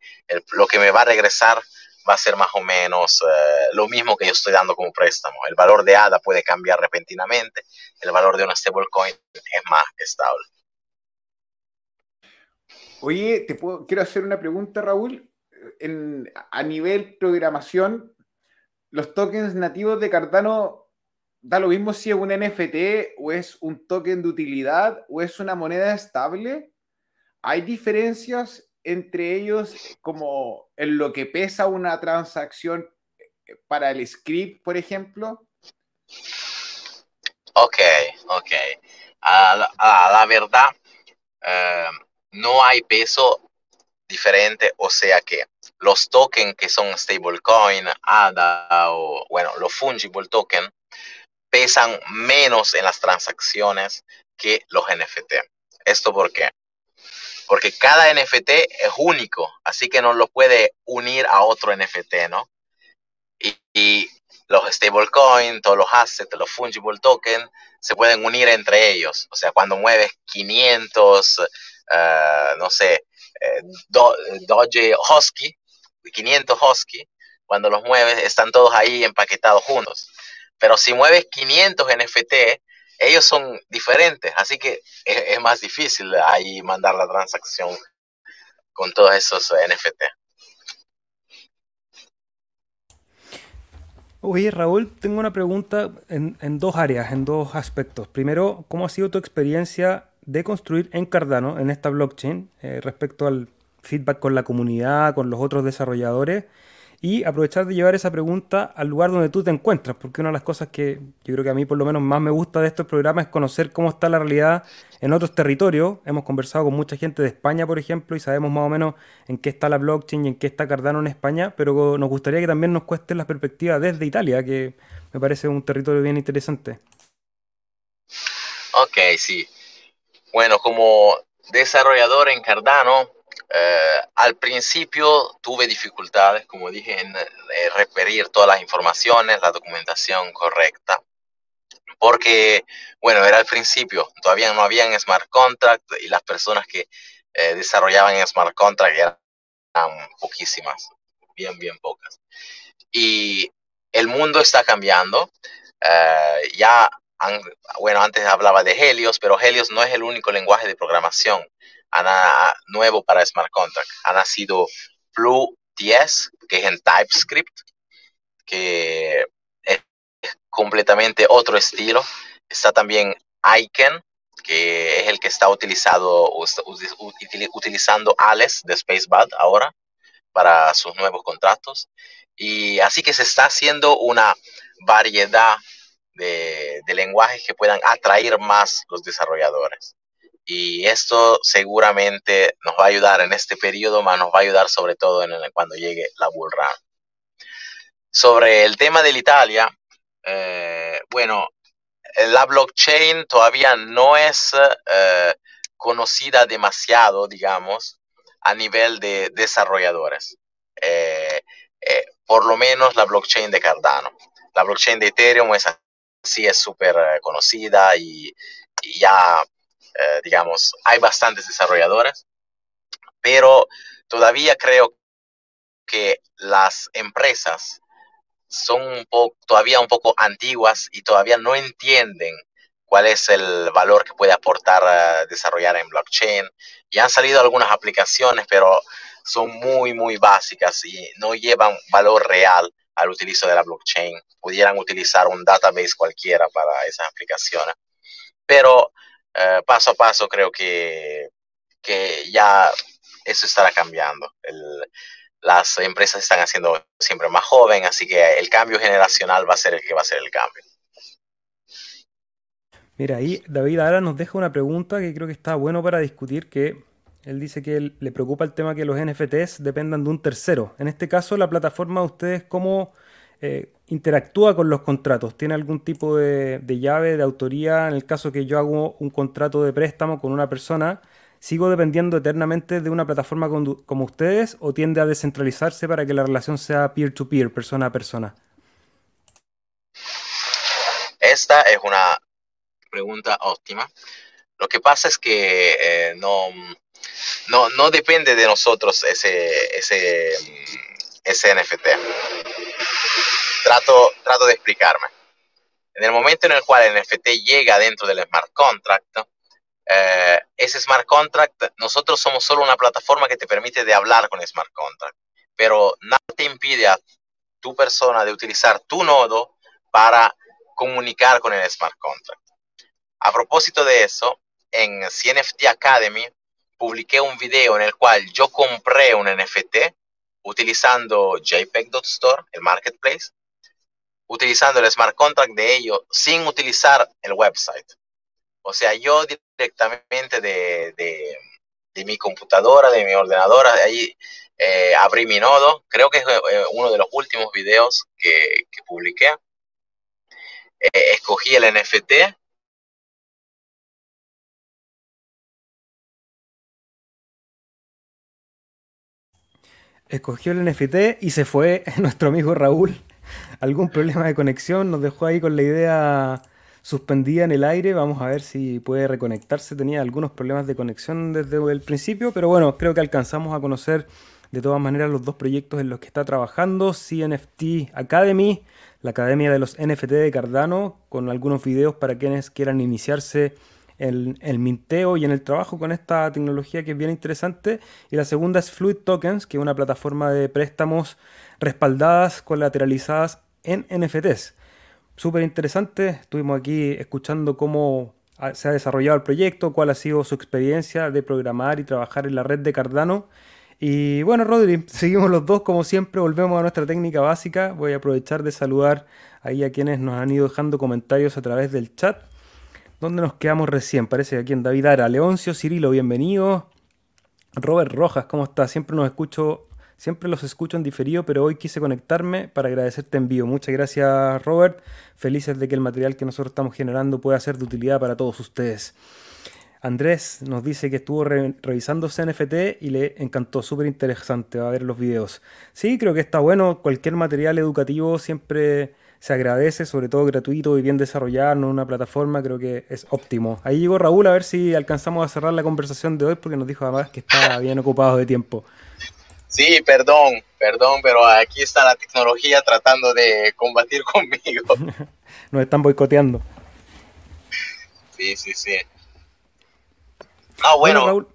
lo que me va a regresar va a ser más o menos uh, lo mismo que yo estoy dando como préstamo. El valor de ADA puede cambiar repentinamente, el valor de una stablecoin es más estable. Oye, te puedo, quiero hacer una pregunta, Raúl. En, a nivel programación, los tokens nativos de Cardano da lo mismo si es un NFT o es un token de utilidad o es una moneda estable. ¿Hay diferencias entre ellos como en lo que pesa una transacción para el script, por ejemplo? Ok, ok. A la, verdad, eh, no hay peso diferente, o sea que los tokens que son stablecoin, ADA o, bueno, los fungible token, pesan menos en las transacciones que los NFT. ¿Esto por qué? Porque cada NFT es único, así que no lo puede unir a otro NFT, ¿no? Y, los stablecoins, todos los assets, los fungible tokens, se pueden unir entre ellos. O sea, cuando mueves 500, eh, no sé, eh, Doge Husky, 500 Husky, cuando los mueves, están todos ahí empaquetados juntos. Pero si mueves 500 NFT, ellos son diferentes, así que es, más difícil ahí mandar la transacción con todos esos NFT. Oye, Raúl, tengo una pregunta en, dos áreas, en dos aspectos. Primero, ¿cómo ha sido tu experiencia de construir en Cardano, en esta blockchain, eh, respecto al feedback con la comunidad, con los otros desarrolladores? Y aprovechar de llevar esa pregunta al lugar donde tú te encuentras, porque una de las cosas que yo creo que a mí por lo menos más me gusta de estos programas es conocer cómo está la realidad en otros territorios. Hemos conversado con mucha gente de España, por ejemplo, y sabemos más o menos en qué está la blockchain y en qué está Cardano en España, pero nos gustaría que también nos cueste las perspectivas desde Italia, que me parece un territorio bien interesante. Ok, sí. Bueno, como desarrollador en Cardano, eh, al principio tuve dificultades, como dije, en, referir todas las informaciones, la documentación correcta, porque, bueno, era al principio, todavía no habían smart contracts y las personas que eh, desarrollaban smart contracts eran poquísimas, bien, bien pocas. Y el mundo está cambiando. Eh, ya, bueno, antes hablaba de Helios, pero Helios no es el único lenguaje de programación nuevo para Smart Contract. Ha nacido Blue 10, que es en TypeScript, que es completamente otro estilo. Está también Icon, que es el que está utilizado, utilizando Alice de Spacebud ahora para sus nuevos contratos. Y así que se está haciendo una variedad de, de lenguajes que puedan atraer más los desarrolladores. Y esto seguramente nos va a ayudar en este periodo, más nos va a ayudar sobre todo en cuando llegue la bull run. Sobre el tema de Italia, eh, bueno, la blockchain todavía no es eh, conocida demasiado, digamos, a nivel de desarrolladores. Eh, por lo menos la blockchain de Cardano. La blockchain de Ethereum es así, es súper conocida y, ya, eh, digamos, hay bastantes desarrolladores, pero todavía creo que las empresas son un poco, todavía un poco antiguas y todavía no entienden cuál es el valor que puede aportar a desarrollar en blockchain. Ya han salido algunas aplicaciones, pero son muy, muy básicas y no llevan valor real al utilizo de la blockchain. Pudieran utilizar un database cualquiera para esas aplicaciones. Pero eh, paso a paso creo que, que ya eso estará cambiando. las empresas están haciendo siempre más joven, así que el cambio generacional va a ser el que va a ser el cambio. Mira, ahí David ahora nos deja una pregunta que creo que está bueno para discutir, que él dice que le preocupa el tema que los NFTs dependan de un tercero. En este caso, la plataforma de ustedes, ¿cómo eh, interactúa con los contratos? ¿Tiene algún tipo de, llave, de autoría? En el caso que yo hago un contrato de préstamo con una persona, ¿sigo dependiendo eternamente de una plataforma como ustedes o tiende a descentralizarse para que la relación sea peer-to-peer, -peer, persona a persona? Esta es una pregunta óptima. Lo que pasa es que eh, no, no, no, depende de nosotros ese, ese, ese NFT. Trato, trato de explicarme. En el momento en el cual el NFT llega dentro del smart contract, eh, ese smart contract, nosotros somos solo una plataforma que te permite de hablar con el smart contract, pero nada te impide a tu persona de utilizar tu nodo para comunicar con el smart contract. A propósito de eso, en CNFT Academy publiqué un video en el cual yo compré un NFT utilizando JPEG.store, el marketplace, utilizando el smart contract de ello sin utilizar el website. O sea, yo directamente de, mi computadora, de mi ordenadora, de ahí eh, abrí mi nodo. Creo que es eh, uno de los últimos videos que, publiqué. Eh, escogí el NFT escogió el NFT y se fue <laughs> nuestro amigo Raúl. Algún problema de conexión, nos dejó ahí con la idea suspendida en el aire. Vamos a ver si puede reconectarse. Tenía algunos problemas de conexión desde el principio, pero bueno, creo que alcanzamos a conocer de todas maneras los dos proyectos en los que está trabajando. CNFT Academy, la Academia de los NFT de Cardano, con algunos videos para quienes quieran iniciarse el, el, minteo y en el trabajo con esta tecnología que es bien interesante. Y la segunda es Fluid Tokens, que es una plataforma de préstamos respaldadas, colateralizadas en NFTs. Súper interesante, estuvimos aquí escuchando cómo se ha desarrollado el proyecto, cuál ha sido su experiencia de programar y trabajar en la red de Cardano. Y bueno, Rodri, <laughs> seguimos los dos como siempre, volvemos a nuestra técnica básica. Voy a aprovechar de saludar ahí a quienes nos han ido dejando comentarios a través del chat. ¿Dónde nos quedamos recién? Parece que aquí en David Ara. Leoncio Cirilo, bienvenido. Robert Rojas, ¿cómo estás? Siempre nos escucho, siempre los escucho en diferido, pero hoy quise conectarme para agradecerte en vivo. Muchas gracias, Robert. Felices de que el material que nosotros estamos generando pueda ser de utilidad para todos ustedes. Andrés nos dice que estuvo revisando CNFT y le encantó, súper interesante, va a ver los videos. Sí, creo que está bueno, cualquier material educativo siempre se agradece, sobre todo gratuito y bien desarrollado en una plataforma, creo que es óptimo. Ahí llegó Raúl a ver si alcanzamos a cerrar la conversación de hoy porque nos dijo además que está bien ocupado de tiempo. Sí, perdón, perdón, pero aquí está la tecnología tratando de combatir <laughs> conmigo. <laughs> nos están boicoteando. Sí, sí, sí. No, bueno. Raúl,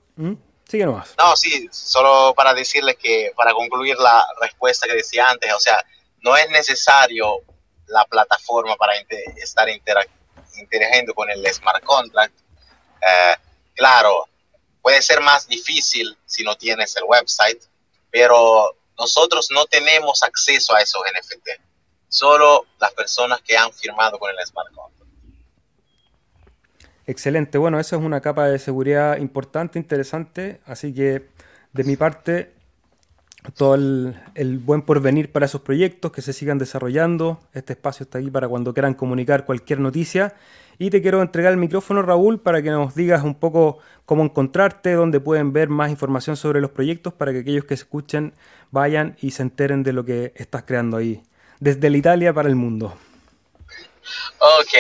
sigue nomás. No, sí, solo para decirles que, para concluir la respuesta que decía antes, o sea, no es necesario la plataforma para estar interagiendo con el smart contract. Eh, claro, puede ser más difícil si no tienes el website, pero nosotros no tenemos acceso a esos NFT, solo las personas que han firmado con el smart contract. Excelente, bueno, eso es una capa de seguridad importante, interesante, así que de mi parte todo el, buen porvenir para esos proyectos, que se sigan desarrollando. Este espacio está ahí para cuando quieran comunicar cualquier noticia. Y te quiero entregar el micrófono, Raúl, para que nos digas un poco cómo encontrarte, dónde pueden ver más información sobre los proyectos, para que aquellos que escuchen vayan y se enteren de lo que estás creando ahí, desde la Italia para el mundo. Ok,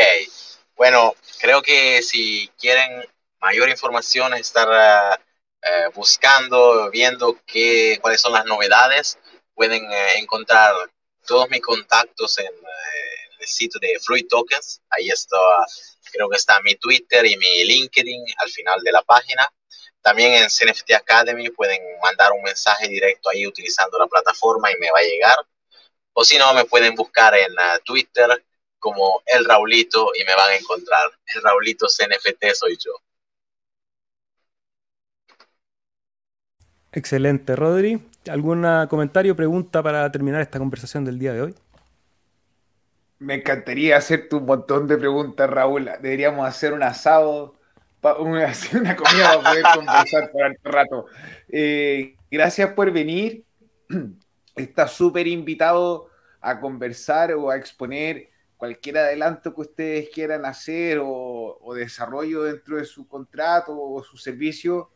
bueno, creo que si quieren mayor información, estar uh, uh, buscando, viendo qué, cuáles son las novedades, pueden uh, encontrar todos mis contactos en el sitio de Fluid Tokens. Ahí está, creo que está mi Twitter y mi LinkedIn al final de la página. También en CNFT Academy pueden mandar un mensaje directo ahí utilizando la plataforma y me va a llegar. O si no, me pueden buscar en Twitter como El Raulito y me van a encontrar. El Raulito CNFT soy yo. Excelente, Rodri. ¿Algún comentario o pregunta para terminar esta conversación del día de hoy? Me encantaría hacerte un montón de preguntas, Raúl. Deberíamos hacer un asado, una, <laughs> una comida para poder <laughs> conversar por alto rato. Eh, gracias por venir. <clears throat> Está súper invitado a conversar o a exponer cualquier adelanto que ustedes quieran hacer o, o desarrollo dentro de su contrato o su servicio.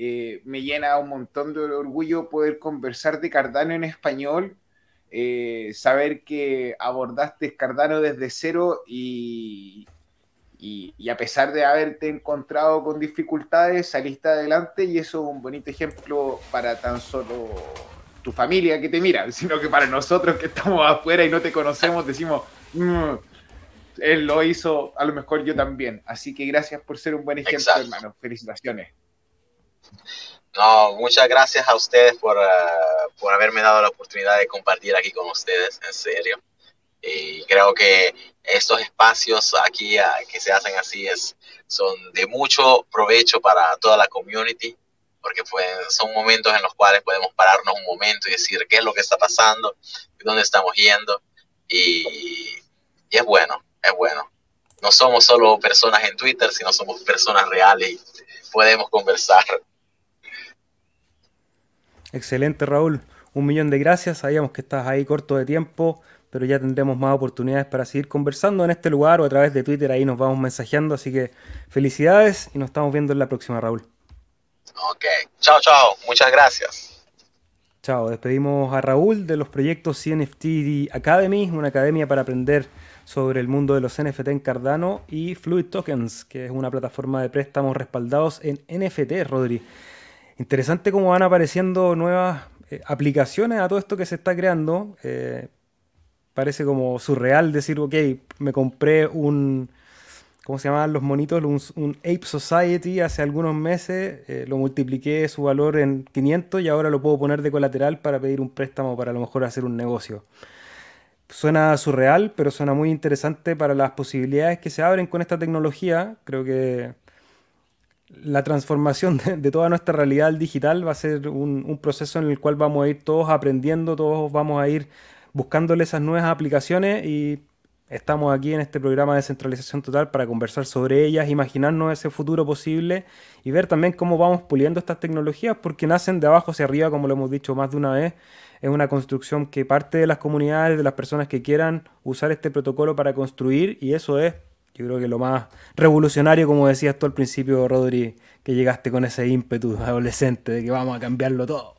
Eh, me llena un montón de orgullo poder conversar de Cardano en español eh, saber que abordaste Cardano desde cero y, y, y, a pesar de haberte encontrado con dificultades, saliste adelante y eso es un bonito ejemplo para tan solo tu familia que te mira, <laughs> sino que para nosotros que estamos afuera y no te conocemos decimos, mmm, él lo hizo, a lo mejor yo también. Así que gracias por ser un buen ejemplo, Exacto. hermano. Felicitaciones. No, muchas gracias a ustedes por, uh, por haberme dado la oportunidad de compartir aquí con ustedes, en serio. Y creo que estos espacios aquí uh, que se hacen así es, son de mucho provecho para toda la community, porque son momentos en los cuales podemos pararnos un momento y decir qué es lo que está pasando, dónde estamos yendo, y es bueno, es bueno. No somos solo personas en Twitter, sino somos personas reales y podemos conversar. Excelente, Raúl. Un millón de gracias. Sabíamos que estás ahí corto de tiempo, pero ya tendremos más oportunidades para seguir conversando en este lugar o a través de Twitter. Ahí nos vamos mensajeando. Así que felicidades y nos estamos viendo en la próxima, Raúl. Ok. Chao, chao. Muchas gracias. Chao. Despedimos a Raúl de los proyectos CNFT Academy, una academia para aprender sobre el mundo de los NFT en Cardano y Fluid Tokens, que es una plataforma de préstamos respaldados en NFT, Rodri. Interesante cómo van apareciendo nuevas eh, aplicaciones a todo esto que se está creando. Eh, parece como surreal decir, ok, me compré un, ¿cómo se llamaban los monitos? Un, Ape Society hace algunos meses, eh, lo multipliqué su valor en 500 y ahora lo puedo poner de colateral para pedir un préstamo para a lo mejor hacer un negocio. Suena surreal, pero suena muy interesante para las posibilidades que se abren con esta tecnología. Creo que la transformación de, toda nuestra realidad al digital va a ser un, un, proceso en el cual vamos a ir todos aprendiendo, todos vamos a ir buscándole esas nuevas aplicaciones y estamos aquí en este programa de descentralización total para conversar sobre ellas, imaginarnos ese futuro posible y ver también cómo vamos puliendo estas tecnologías porque nacen de abajo hacia arriba, como lo hemos dicho más de una vez. Es una construcción que parte de las comunidades, de las personas que quieran usar este protocolo para construir y eso es yo creo que lo más revolucionario, como decías tú al principio, Rodri, que llegaste con ese ímpetu adolescente de que vamos a cambiarlo todo.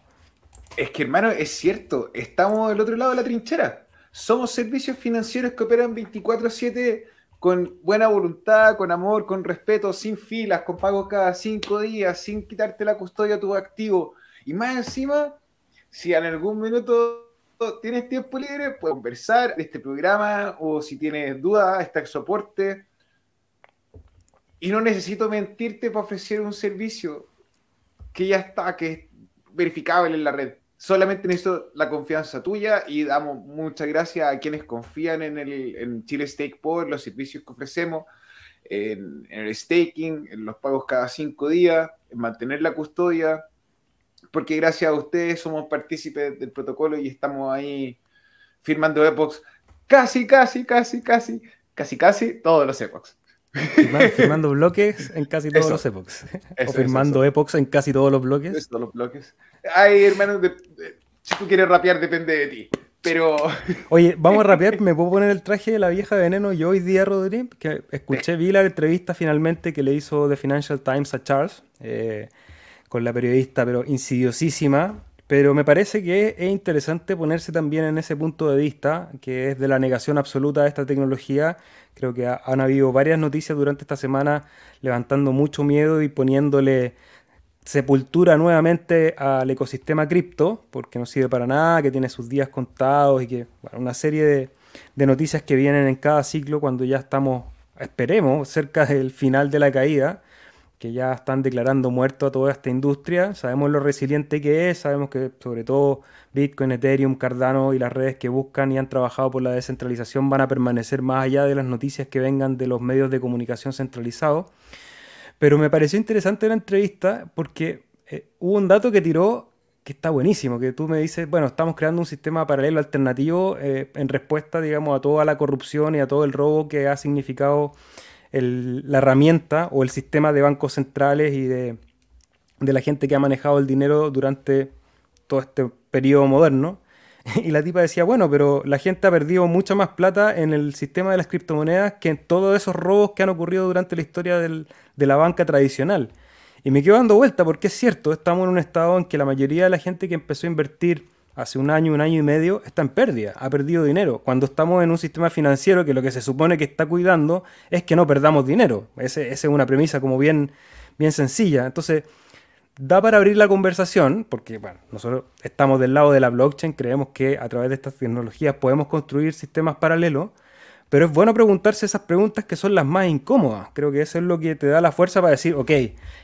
Es que, hermano, es cierto, estamos del otro lado de la trinchera. Somos servicios financieros que operan 24/7 con buena voluntad, con amor, con respeto, sin filas, con pagos cada cinco días, sin quitarte la custodia a tu activo. Y más encima, si en algún minuto tienes tiempo libre, puedes conversar de este programa o si tienes dudas, está el soporte. Y no necesito mentirte para ofrecer un servicio que ya está, que es verificable en la red. Solamente necesito la confianza tuya y damos muchas gracias a quienes confían en, el, Chile Stake Power, los servicios que ofrecemos, en, en el staking, en los pagos cada cinco días, en mantener la custodia, porque gracias a ustedes somos partícipes del protocolo y estamos ahí firmando epochs casi, casi, casi, casi, casi, casi todos los epochs. Firmando, <laughs> firmando bloques en casi todos eso, los epochs. Eso, <laughs> o firmando eso, epochs en casi todos los bloques. Todos los bloques. Ay, hermano, de, de, si tú quieres rapear depende de ti. Pero. <laughs> Oye, vamos a rapear. ¿Me puedo poner el traje de la vieja veneno yo hoy día, Rodri? Que escuché, vi la entrevista finalmente que le hizo The Financial Times a Charles eh, con la periodista, pero insidiosísima. Pero me parece que es interesante ponerse también en ese punto de vista, que es de la negación absoluta de esta tecnología. Creo que han habido varias noticias durante esta semana levantando mucho miedo y poniéndole sepultura nuevamente al ecosistema cripto, porque no sirve para nada, que tiene sus días contados y que una serie de, de, noticias que vienen en cada ciclo cuando ya estamos, esperemos, cerca del final de la caída, que ya están declarando muerto a toda esta industria. Sabemos lo resiliente que es, sabemos que sobre todo Bitcoin, Ethereum, Cardano y las redes que buscan y han trabajado por la descentralización van a permanecer más allá de las noticias que vengan de los medios de comunicación centralizados. Pero me pareció interesante la entrevista porque eh, hubo un dato que tiró que está buenísimo, que tú me dices, bueno, estamos creando un sistema paralelo alternativo eh, en respuesta, digamos, a toda la corrupción y a todo el robo que ha significado la herramienta o el sistema de bancos centrales y de, de la gente que ha manejado el dinero durante todo este periodo moderno. <laughs> Y la tipa decía, bueno, pero la gente ha perdido mucha más plata en el sistema de las criptomonedas que en todos esos robos que han ocurrido durante la historia del, de la banca tradicional. Y me quedo dando vuelta porque es cierto, estamos en un estado en que la mayoría de la gente que empezó a invertir hace un año, un año y medio, está en pérdida, ha perdido dinero. Cuando estamos en un sistema financiero que lo que se supone que está cuidando es que no perdamos dinero. Esa es una premisa como bien, bien sencilla. Entonces, da para abrir la conversación, porque bueno, nosotros estamos del lado de la blockchain, creemos que a través de estas tecnologías podemos construir sistemas paralelos, pero es bueno preguntarse esas preguntas que son las más incómodas. Creo que eso es lo que te da la fuerza para decir, ok,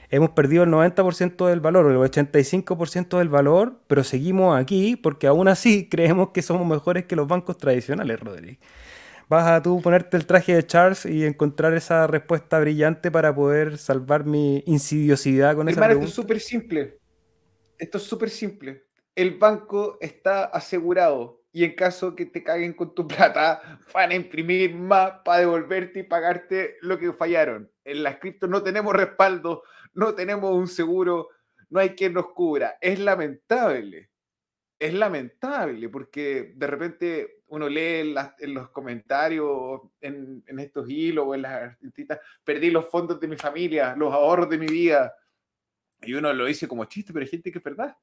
hemos perdido el 90% del valor o el 85% del valor, pero seguimos aquí porque aún así <laughs> creemos que somos mejores que los bancos tradicionales, Rodríguez. Vas a tú ponerte el traje de Charles y encontrar esa respuesta brillante para poder salvar mi insidiosidad con esa pregunta. Esto es súper simple. Esto es súper simple. El banco está asegurado y en caso que te caguen con tu <laughs> plata, van a imprimir más para devolverte y pagarte lo que fallaron. En las cripto no tenemos respaldo, no tenemos un seguro, no hay quien nos cubra. Es lamentable. Es lamentable porque de repente uno lee en, los comentarios, en, estos hilos o en las artistas, perdí los fondos de mi familia, los ahorros de mi vida. Y uno lo dice como chiste, pero hay gente que es verdad.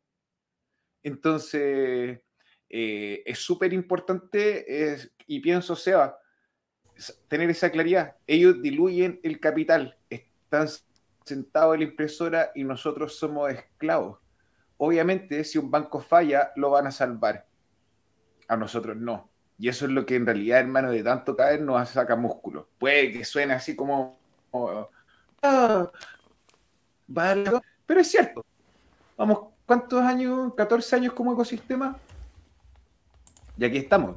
Entonces, eh, es súper importante, y pienso, Seba, tener esa claridad. Ellos diluyen el capital, están sentados en la impresora y nosotros somos esclavos. Obviamente, si un banco falla, lo van a salvar. A nosotros no. Y eso es lo que en realidad, hermano, de tanto caer nos saca músculo. Puede que suene así como... Ah, pero es cierto. Vamos, ¿cuántos años? ¿14 años como ecosistema? Y aquí estamos.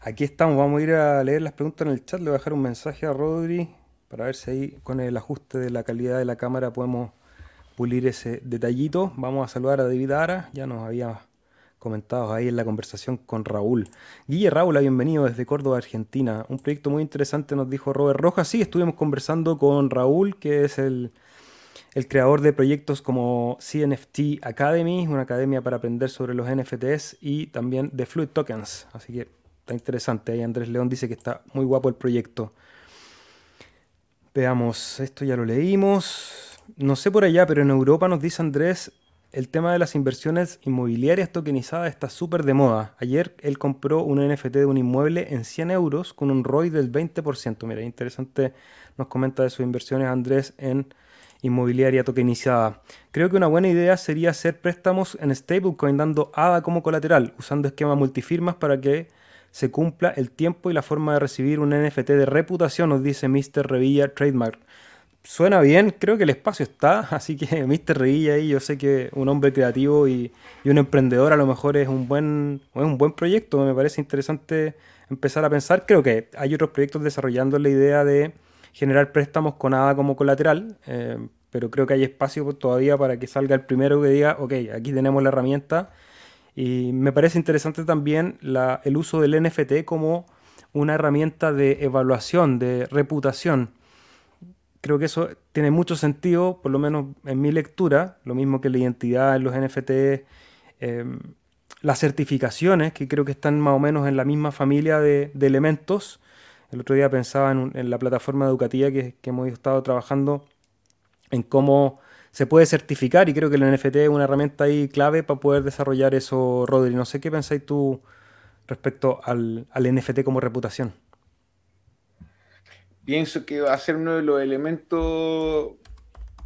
Aquí estamos, vamos a ir a leer las preguntas en el chat. Le voy a dejar un mensaje a Rodri para ver si ahí con el ajuste de la calidad de la cámara podemos pulir ese detallito. Vamos a saludar a David Ara, ya nos había comentado ahí en la conversación con Raúl. Guille Raúl, bienvenido desde Córdoba, Argentina. Un proyecto muy interesante, nos dijo Robert Rojas. Sí, estuvimos conversando con Raúl, que es el el creador de proyectos como CNFT Academy, una academia para aprender sobre los NFTs, y también de Fluid Tokens. Así que está interesante. Ahí Andrés León dice que está muy guapo el proyecto. Veamos, esto ya lo leímos. No sé por allá, pero en Europa nos dice Andrés, el tema de las inversiones inmobiliarias tokenizadas está súper de moda. Ayer él compró un NFT de un inmueble en 100 euros con un ROI del 20%. Mira, interesante, nos comenta de sus inversiones Andrés en inmobiliaria tokenizada. Creo que una buena idea sería hacer préstamos en stablecoin dando ADA como colateral, usando esquemas multifirmas para que se cumpla el tiempo y la forma de recibir un NFT de reputación, nos dice Mr. Revilla Trademark. Suena bien, creo que el espacio está, <laughs> así que Mr. Revilla ahí, yo sé que un hombre creativo y, un emprendedor a lo mejor es un buen, es un buen proyecto, me parece interesante empezar a pensar. Creo que hay otros proyectos desarrollando la idea de generar préstamos con ADA como colateral, eh, pero creo que hay espacio todavía para que salga el primero que diga, ok, aquí tenemos la herramienta. Y me parece interesante también el uso del NFT como una herramienta de evaluación, de reputación. Creo que eso tiene mucho sentido, por lo menos en mi lectura, lo mismo que la identidad en los NFT. Em, las certificaciones, que creo que están más o menos en la misma familia de, elementos. El otro día pensaba en, la plataforma educativa que, hemos estado trabajando en cómo se puede certificar y creo que el NFT es una herramienta ahí clave para poder desarrollar eso, Rodri. No sé qué pensáis tú respecto al, al NFT como reputación. Pienso que va a ser uno de los elementos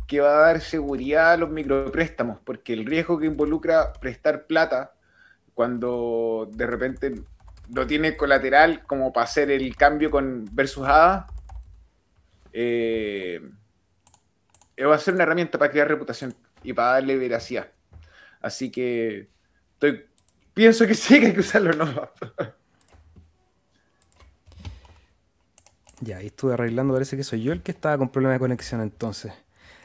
que va a dar seguridad a los micropréstamos, porque el riesgo que involucra prestar plata cuando de repente no tiene colateral como para hacer el cambio con versus ADA, eh, va a ser una herramienta para crear reputación y para darle veracidad. Así que estoy, pienso que <laughs> sí que hay que usarlo, no. Ya, ahí estuve arreglando, parece que soy yo el que estaba con problema de conexión entonces.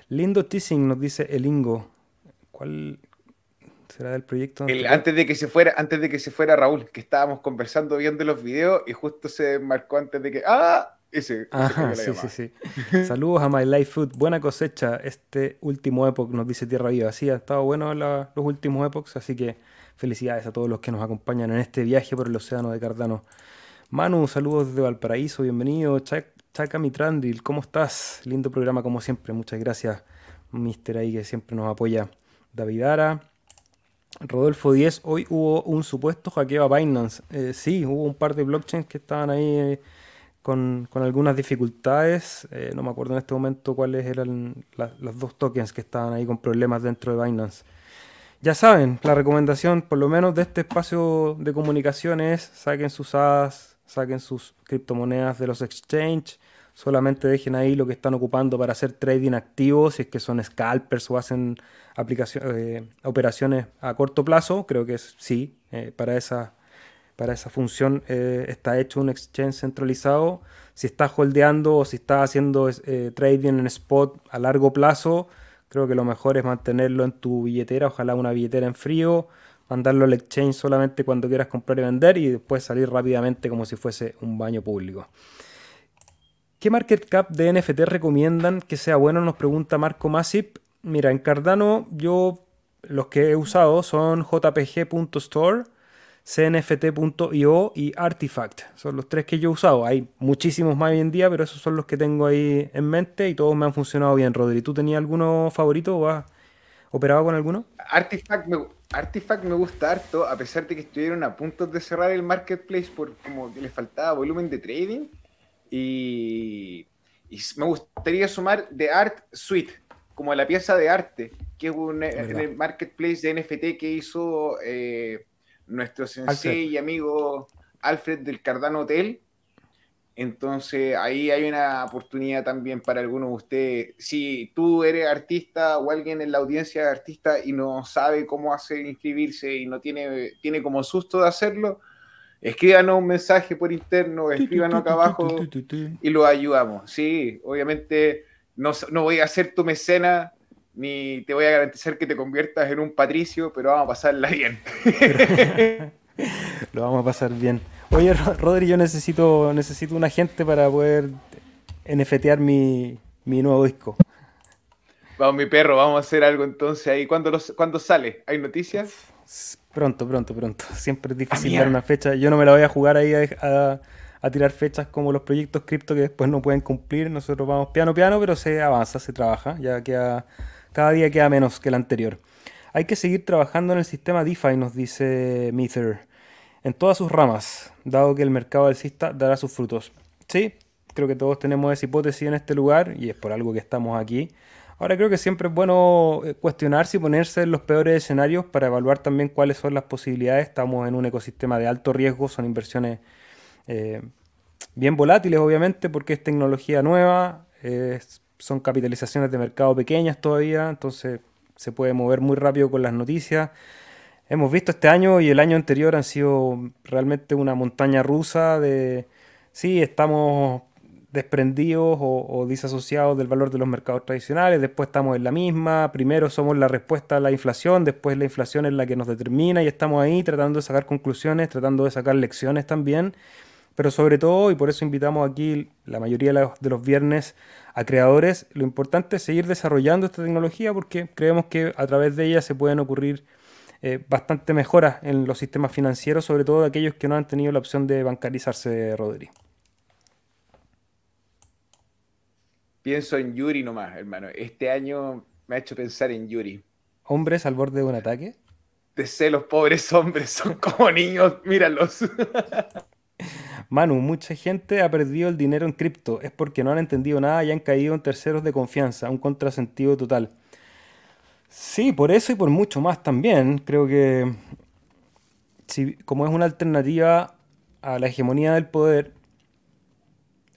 Lindo Teasing nos dice el Ingo. ¿Cuál, será del proyecto? antes de que se fuera, antes de que se fuera Raúl, que estábamos conversando viendo los videos y justo se marcó antes de que ¡ah! Ese, sí, sí, sí. Saludos a My Life Food. Buena cosecha este último Epoch, nos dice Tierra Viva. Sí, ha estado bueno los últimos Epochs, así que felicidades a todos los que nos acompañan en este viaje por el océano de Cardano. Manu, saludos desde Valparaíso, bienvenido. Chaca Mitrandil, ¿cómo estás? Lindo programa como siempre, muchas gracias, Mister ahí que siempre nos apoya. David Ara, Rodolfo 10, hoy hubo un supuesto hackeo a Binance. Eh, sí, hubo un par de blockchains que estaban ahí eh, con, algunas dificultades. Eh, no me acuerdo en este momento cuáles eran los dos tokens que estaban ahí con problemas dentro de Binance. Ya saben, la recomendación por lo menos de este espacio de comunicación es saquen sus hadas, saquen sus criptomonedas de los exchanges, solamente dejen ahí lo que están ocupando para hacer trading activo, si es que son scalpers o hacen eh, operaciones a corto plazo, creo que sí, eh, para, esa, para esa función eh, está hecho un exchange centralizado. Si estás holdeando o si estás haciendo trading en spot a largo plazo, creo que lo mejor es mantenerlo en tu billetera, ojalá una billetera en frío, mandarlo al exchange solamente cuando quieras comprar y vender y después salir rápidamente como si fuese un baño público. ¿Qué market cap de NFT recomiendan que sea bueno? Nos pregunta Marco Masip. Mira, en Cardano yo los que he usado son jpg.store, cnft.io y Artifact. Son los tres que yo he usado. Hay muchísimos más hoy en día, pero esos son los que tengo ahí en mente y todos me han funcionado bien, Rodri. ¿Tú tenías alguno favorito o has operado con alguno? Artifact me, gusta harto, a pesar de que estuvieron a punto de cerrar el marketplace por como que les faltaba volumen de trading. Y, y me gustaría sumar The Art Suite como la pieza de arte, que es un eh, marketplace de NFT que hizo eh, nuestro sensei y amigo Alfred del Cardano Hotel. Entonces ahí hay una oportunidad también para algunos de ustedes. Si tú eres artista o alguien en la audiencia es artista y no sabe cómo hacer inscribirse y no tiene, tiene como susto de hacerlo, escríbanos un mensaje por interno, escríbanos acá abajo y lo ayudamos. Sí, obviamente no, voy a ser tu mecena ni te voy a garantizar que te conviertas en un patricio, pero vamos a pasarla bien. <laughs> Lo vamos a pasar bien. Oye, Rodri, yo necesito, necesito un agente para poder NFTear mi, mi nuevo disco. Vamos, mi perro, vamos a hacer algo entonces ahí. ¿Cuándo, los, sale? ¿Hay noticias? Pronto, pronto, pronto. <laughs> Siempre es difícil dar una fecha. Yo no me la voy a jugar ahí a a tirar fechas como los proyectos cripto que después no pueden cumplir. Nosotros vamos piano piano, pero se avanza, se trabaja. Ya queda, cada día queda menos que el anterior. Hay que seguir trabajando en el sistema DeFi, nos dice Mither, en todas sus ramas, dado que el mercado alcista dará sus frutos. Sí, creo que todos tenemos esa hipótesis en este lugar y es por algo que estamos aquí. Ahora creo que siempre es bueno eh, cuestionarse y ponerse en los peores escenarios para evaluar también cuáles son las posibilidades. Estamos en un ecosistema de alto riesgo, son inversiones eh, bien volátiles obviamente porque es tecnología nueva, son capitalizaciones de mercado pequeñas todavía, entonces se puede mover muy rápido con las noticias. Hemos visto este año y el año anterior han sido realmente una montaña rusa de, sí, estamos desprendidos o, o, disasociados del valor de los mercados tradicionales, después estamos en la misma, primero somos la respuesta a la inflación, después la inflación es la que nos determina y estamos ahí tratando de sacar conclusiones, tratando de sacar lecciones también pero sobre todo, y por eso invitamos aquí la mayoría de los viernes a creadores, lo importante es seguir desarrollando esta tecnología porque creemos que a través de ella se pueden ocurrir eh, bastante mejoras en los sistemas financieros, sobre todo aquellos que no han tenido la opción de bancarizarse, Rodri. Pienso en Yuri nomás, hermano. Este año me ha hecho pensar en Yuri. ¿Hombres al borde de un ataque? De sé, los pobres hombres son como niños, míralos. Manu, mucha gente ha perdido el dinero en cripto. Es porque no han entendido nada y han caído en terceros de confianza. Un contrasentido total. Sí, por eso y por mucho más también. Creo que si, como es una alternativa a la hegemonía del poder,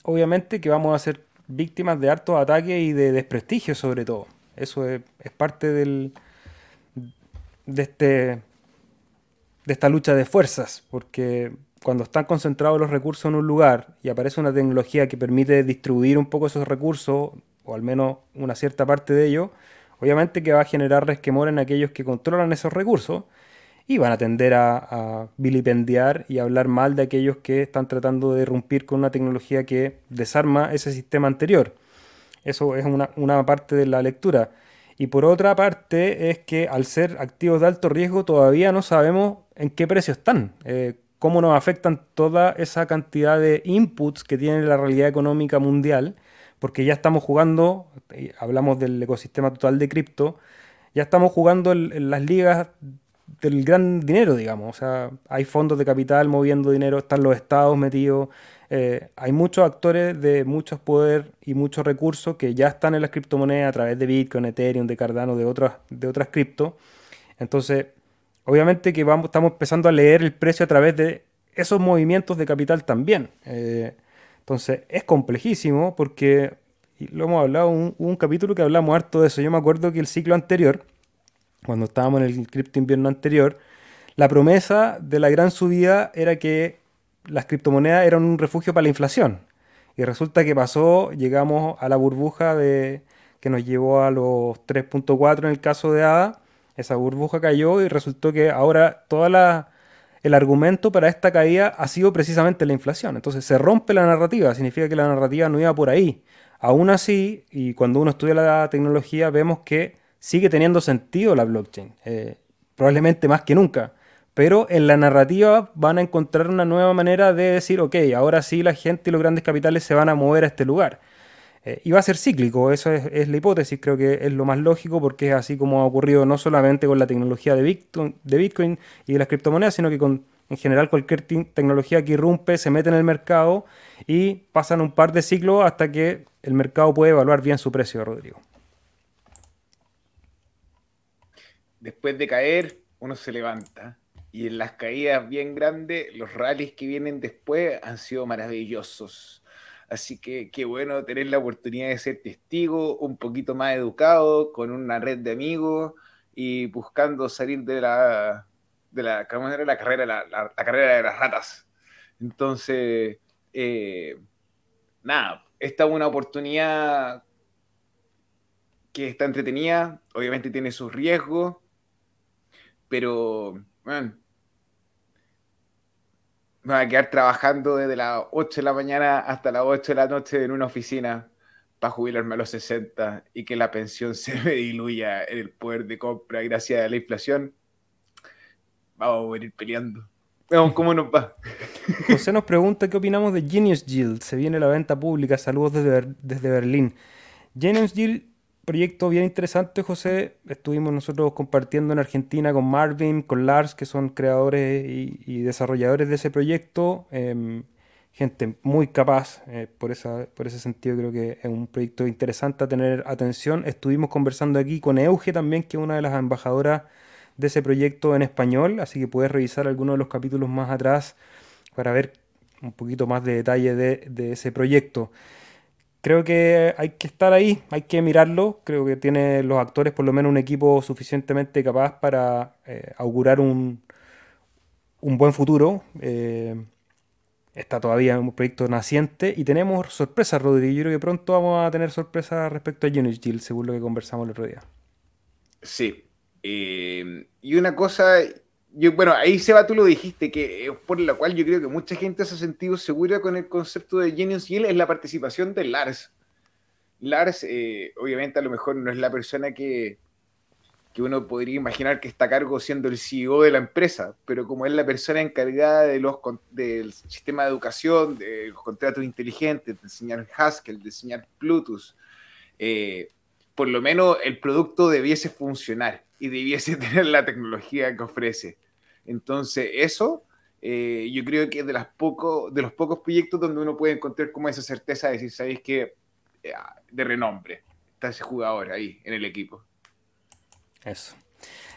obviamente que vamos a ser víctimas de hartos ataques y de desprestigio sobre todo. Eso es, parte del, de, este, de esta lucha de fuerzas, porque cuando están concentrados los recursos en un lugar y aparece una tecnología que permite distribuir un poco esos recursos, o al menos una cierta parte de ellos, obviamente que va a generar resquemor en aquellos que controlan esos recursos y van a tender a, vilipendiar y hablar mal de aquellos que están tratando de irrumpir con una tecnología que desarma ese sistema anterior. Eso es una, parte de la lectura. Y por otra parte es que al ser activos de alto riesgo todavía no sabemos en qué precio están, eh, cómo nos afectan toda esa cantidad de inputs que tiene la realidad económica mundial, porque ya estamos jugando, hablamos del ecosistema total de cripto, ya estamos jugando en las ligas del gran dinero, digamos. O sea, hay fondos de capital moviendo dinero, están los estados metidos. Eh, hay muchos actores de muchos poder y muchos recursos que ya están en las criptomonedas a través de Bitcoin, Ethereum, de Cardano, de otras, de otras cripto. Entonces, obviamente que vamos, estamos empezando a leer el precio a través de esos movimientos de capital también. Eh, entonces, es complejísimo porque, lo hemos hablado, un, un capítulo que hablamos harto de eso. Yo me acuerdo que el ciclo anterior, cuando estábamos en el cripto invierno anterior, la promesa de la gran subida era que las criptomonedas eran un refugio para la inflación. Y resulta que pasó, llegamos a la burbuja de, que nos llevó a los 3.4 en el caso de ADA. Esa burbuja cayó y resultó que ahora todo el argumento para esta caída ha sido precisamente la inflación. Entonces se rompe la narrativa, significa que la narrativa no iba por ahí. Aún así, y cuando uno estudia la tecnología, vemos que sigue teniendo sentido la blockchain, eh, probablemente más que nunca. Pero en la narrativa van a encontrar una nueva manera de decir, ok, ahora sí la gente y los grandes capitales se van a mover a este lugar. Eh, y va a ser cíclico, eso es, la hipótesis, creo que es lo más lógico porque es así como ha ocurrido no solamente con la tecnología de Bitcoin, de Bitcoin y de las criptomonedas, sino que con en general cualquier tecnología que irrumpe se mete en el mercado y pasan un par de ciclos hasta que el mercado puede evaluar bien su precio, Rodrigo. Después de caer, uno se levanta. Y en las caídas bien grandes, los rallies que vienen después han sido maravillosos. Así que qué bueno tener la oportunidad de ser testigo, un poquito más educado, con una red de amigos y buscando salir de la, de la, ¿cómo la carrera, la, carrera de las ratas. Entonces, eh, nada, esta es una oportunidad que está entretenida, obviamente tiene sus riesgos, pero, bueno, me voy a quedar trabajando desde las 8 de la mañana hasta las 8 de la noche en una oficina para jubilarme a los 60 y que la pensión se me diluya en el poder de compra gracias a la inflación, vamos a venir peleando. Veamos cómo nos va. <laughs> José nos pregunta qué opinamos de Genius Yield. Se viene la venta pública. Saludos desde, desde Berlín. Genius Yield proyecto bien interesante, José. Estuvimos nosotros compartiendo en Argentina con Marvin, con Lars, que son creadores y, desarrolladores de ese proyecto. Em, gente muy capaz, eh, por, esa, por ese sentido creo que es un proyecto interesante a tener atención. Estuvimos conversando aquí con Euge también, que es una de las embajadoras de ese proyecto en español, así que puedes revisar algunos de los capítulos más atrás para ver un poquito más de detalle de, de ese proyecto creo que hay que estar ahí, hay que mirarlo. Creo que tiene los actores por lo menos un equipo suficientemente capaz para eh, augurar un, un buen futuro. Eh, está todavía un proyecto naciente y tenemos sorpresas, Rodrigo. Yo creo que pronto vamos a tener sorpresas respecto a Genius Jill, según lo que conversamos el otro día. Sí. Eh, y una cosa bueno, ahí Seba, tú lo dijiste, que por la cual yo creo que mucha gente se ha sentido segura con el concepto de Genius Yield es la participación de Lars. Lars, eh, obviamente, a lo mejor no es la persona que, que uno podría imaginar que está a cargo siendo el CEO de la empresa, pero como es la persona encargada de los, del sistema de educación, de los contratos inteligentes, de enseñar Haskell, de enseñar Bluetooth, eh, por lo menos el producto debiese funcionar y debiese <laughs> tener la tecnología que ofrece. Entonces, eso eh, yo creo que es de, las de los pocos proyectos donde uno puede encontrar como esa certeza de decir, ¿sabéis que eh, de renombre está ese jugador ahí en el equipo? Eso.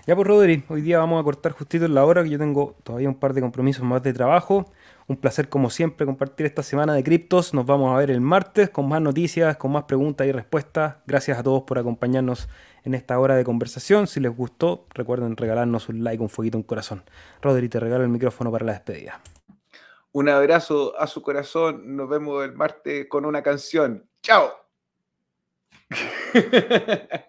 Ya pues Rodri, hoy día vamos a cortar justito en la hora, que yo tengo todavía un par de compromisos más de trabajo. Un placer como siempre compartir esta semana de criptos. Nos vamos a ver el martes con más noticias, con más preguntas y respuestas. Gracias a todos por acompañarnos en esta hora de conversación. Si les gustó, recuerden regalarnos un like, un fueguito, un corazón. Rodri, te regalo el micrófono para la despedida. Un abrazo a su corazón. Nos vemos el martes con una canción. ¡Chao! <laughs>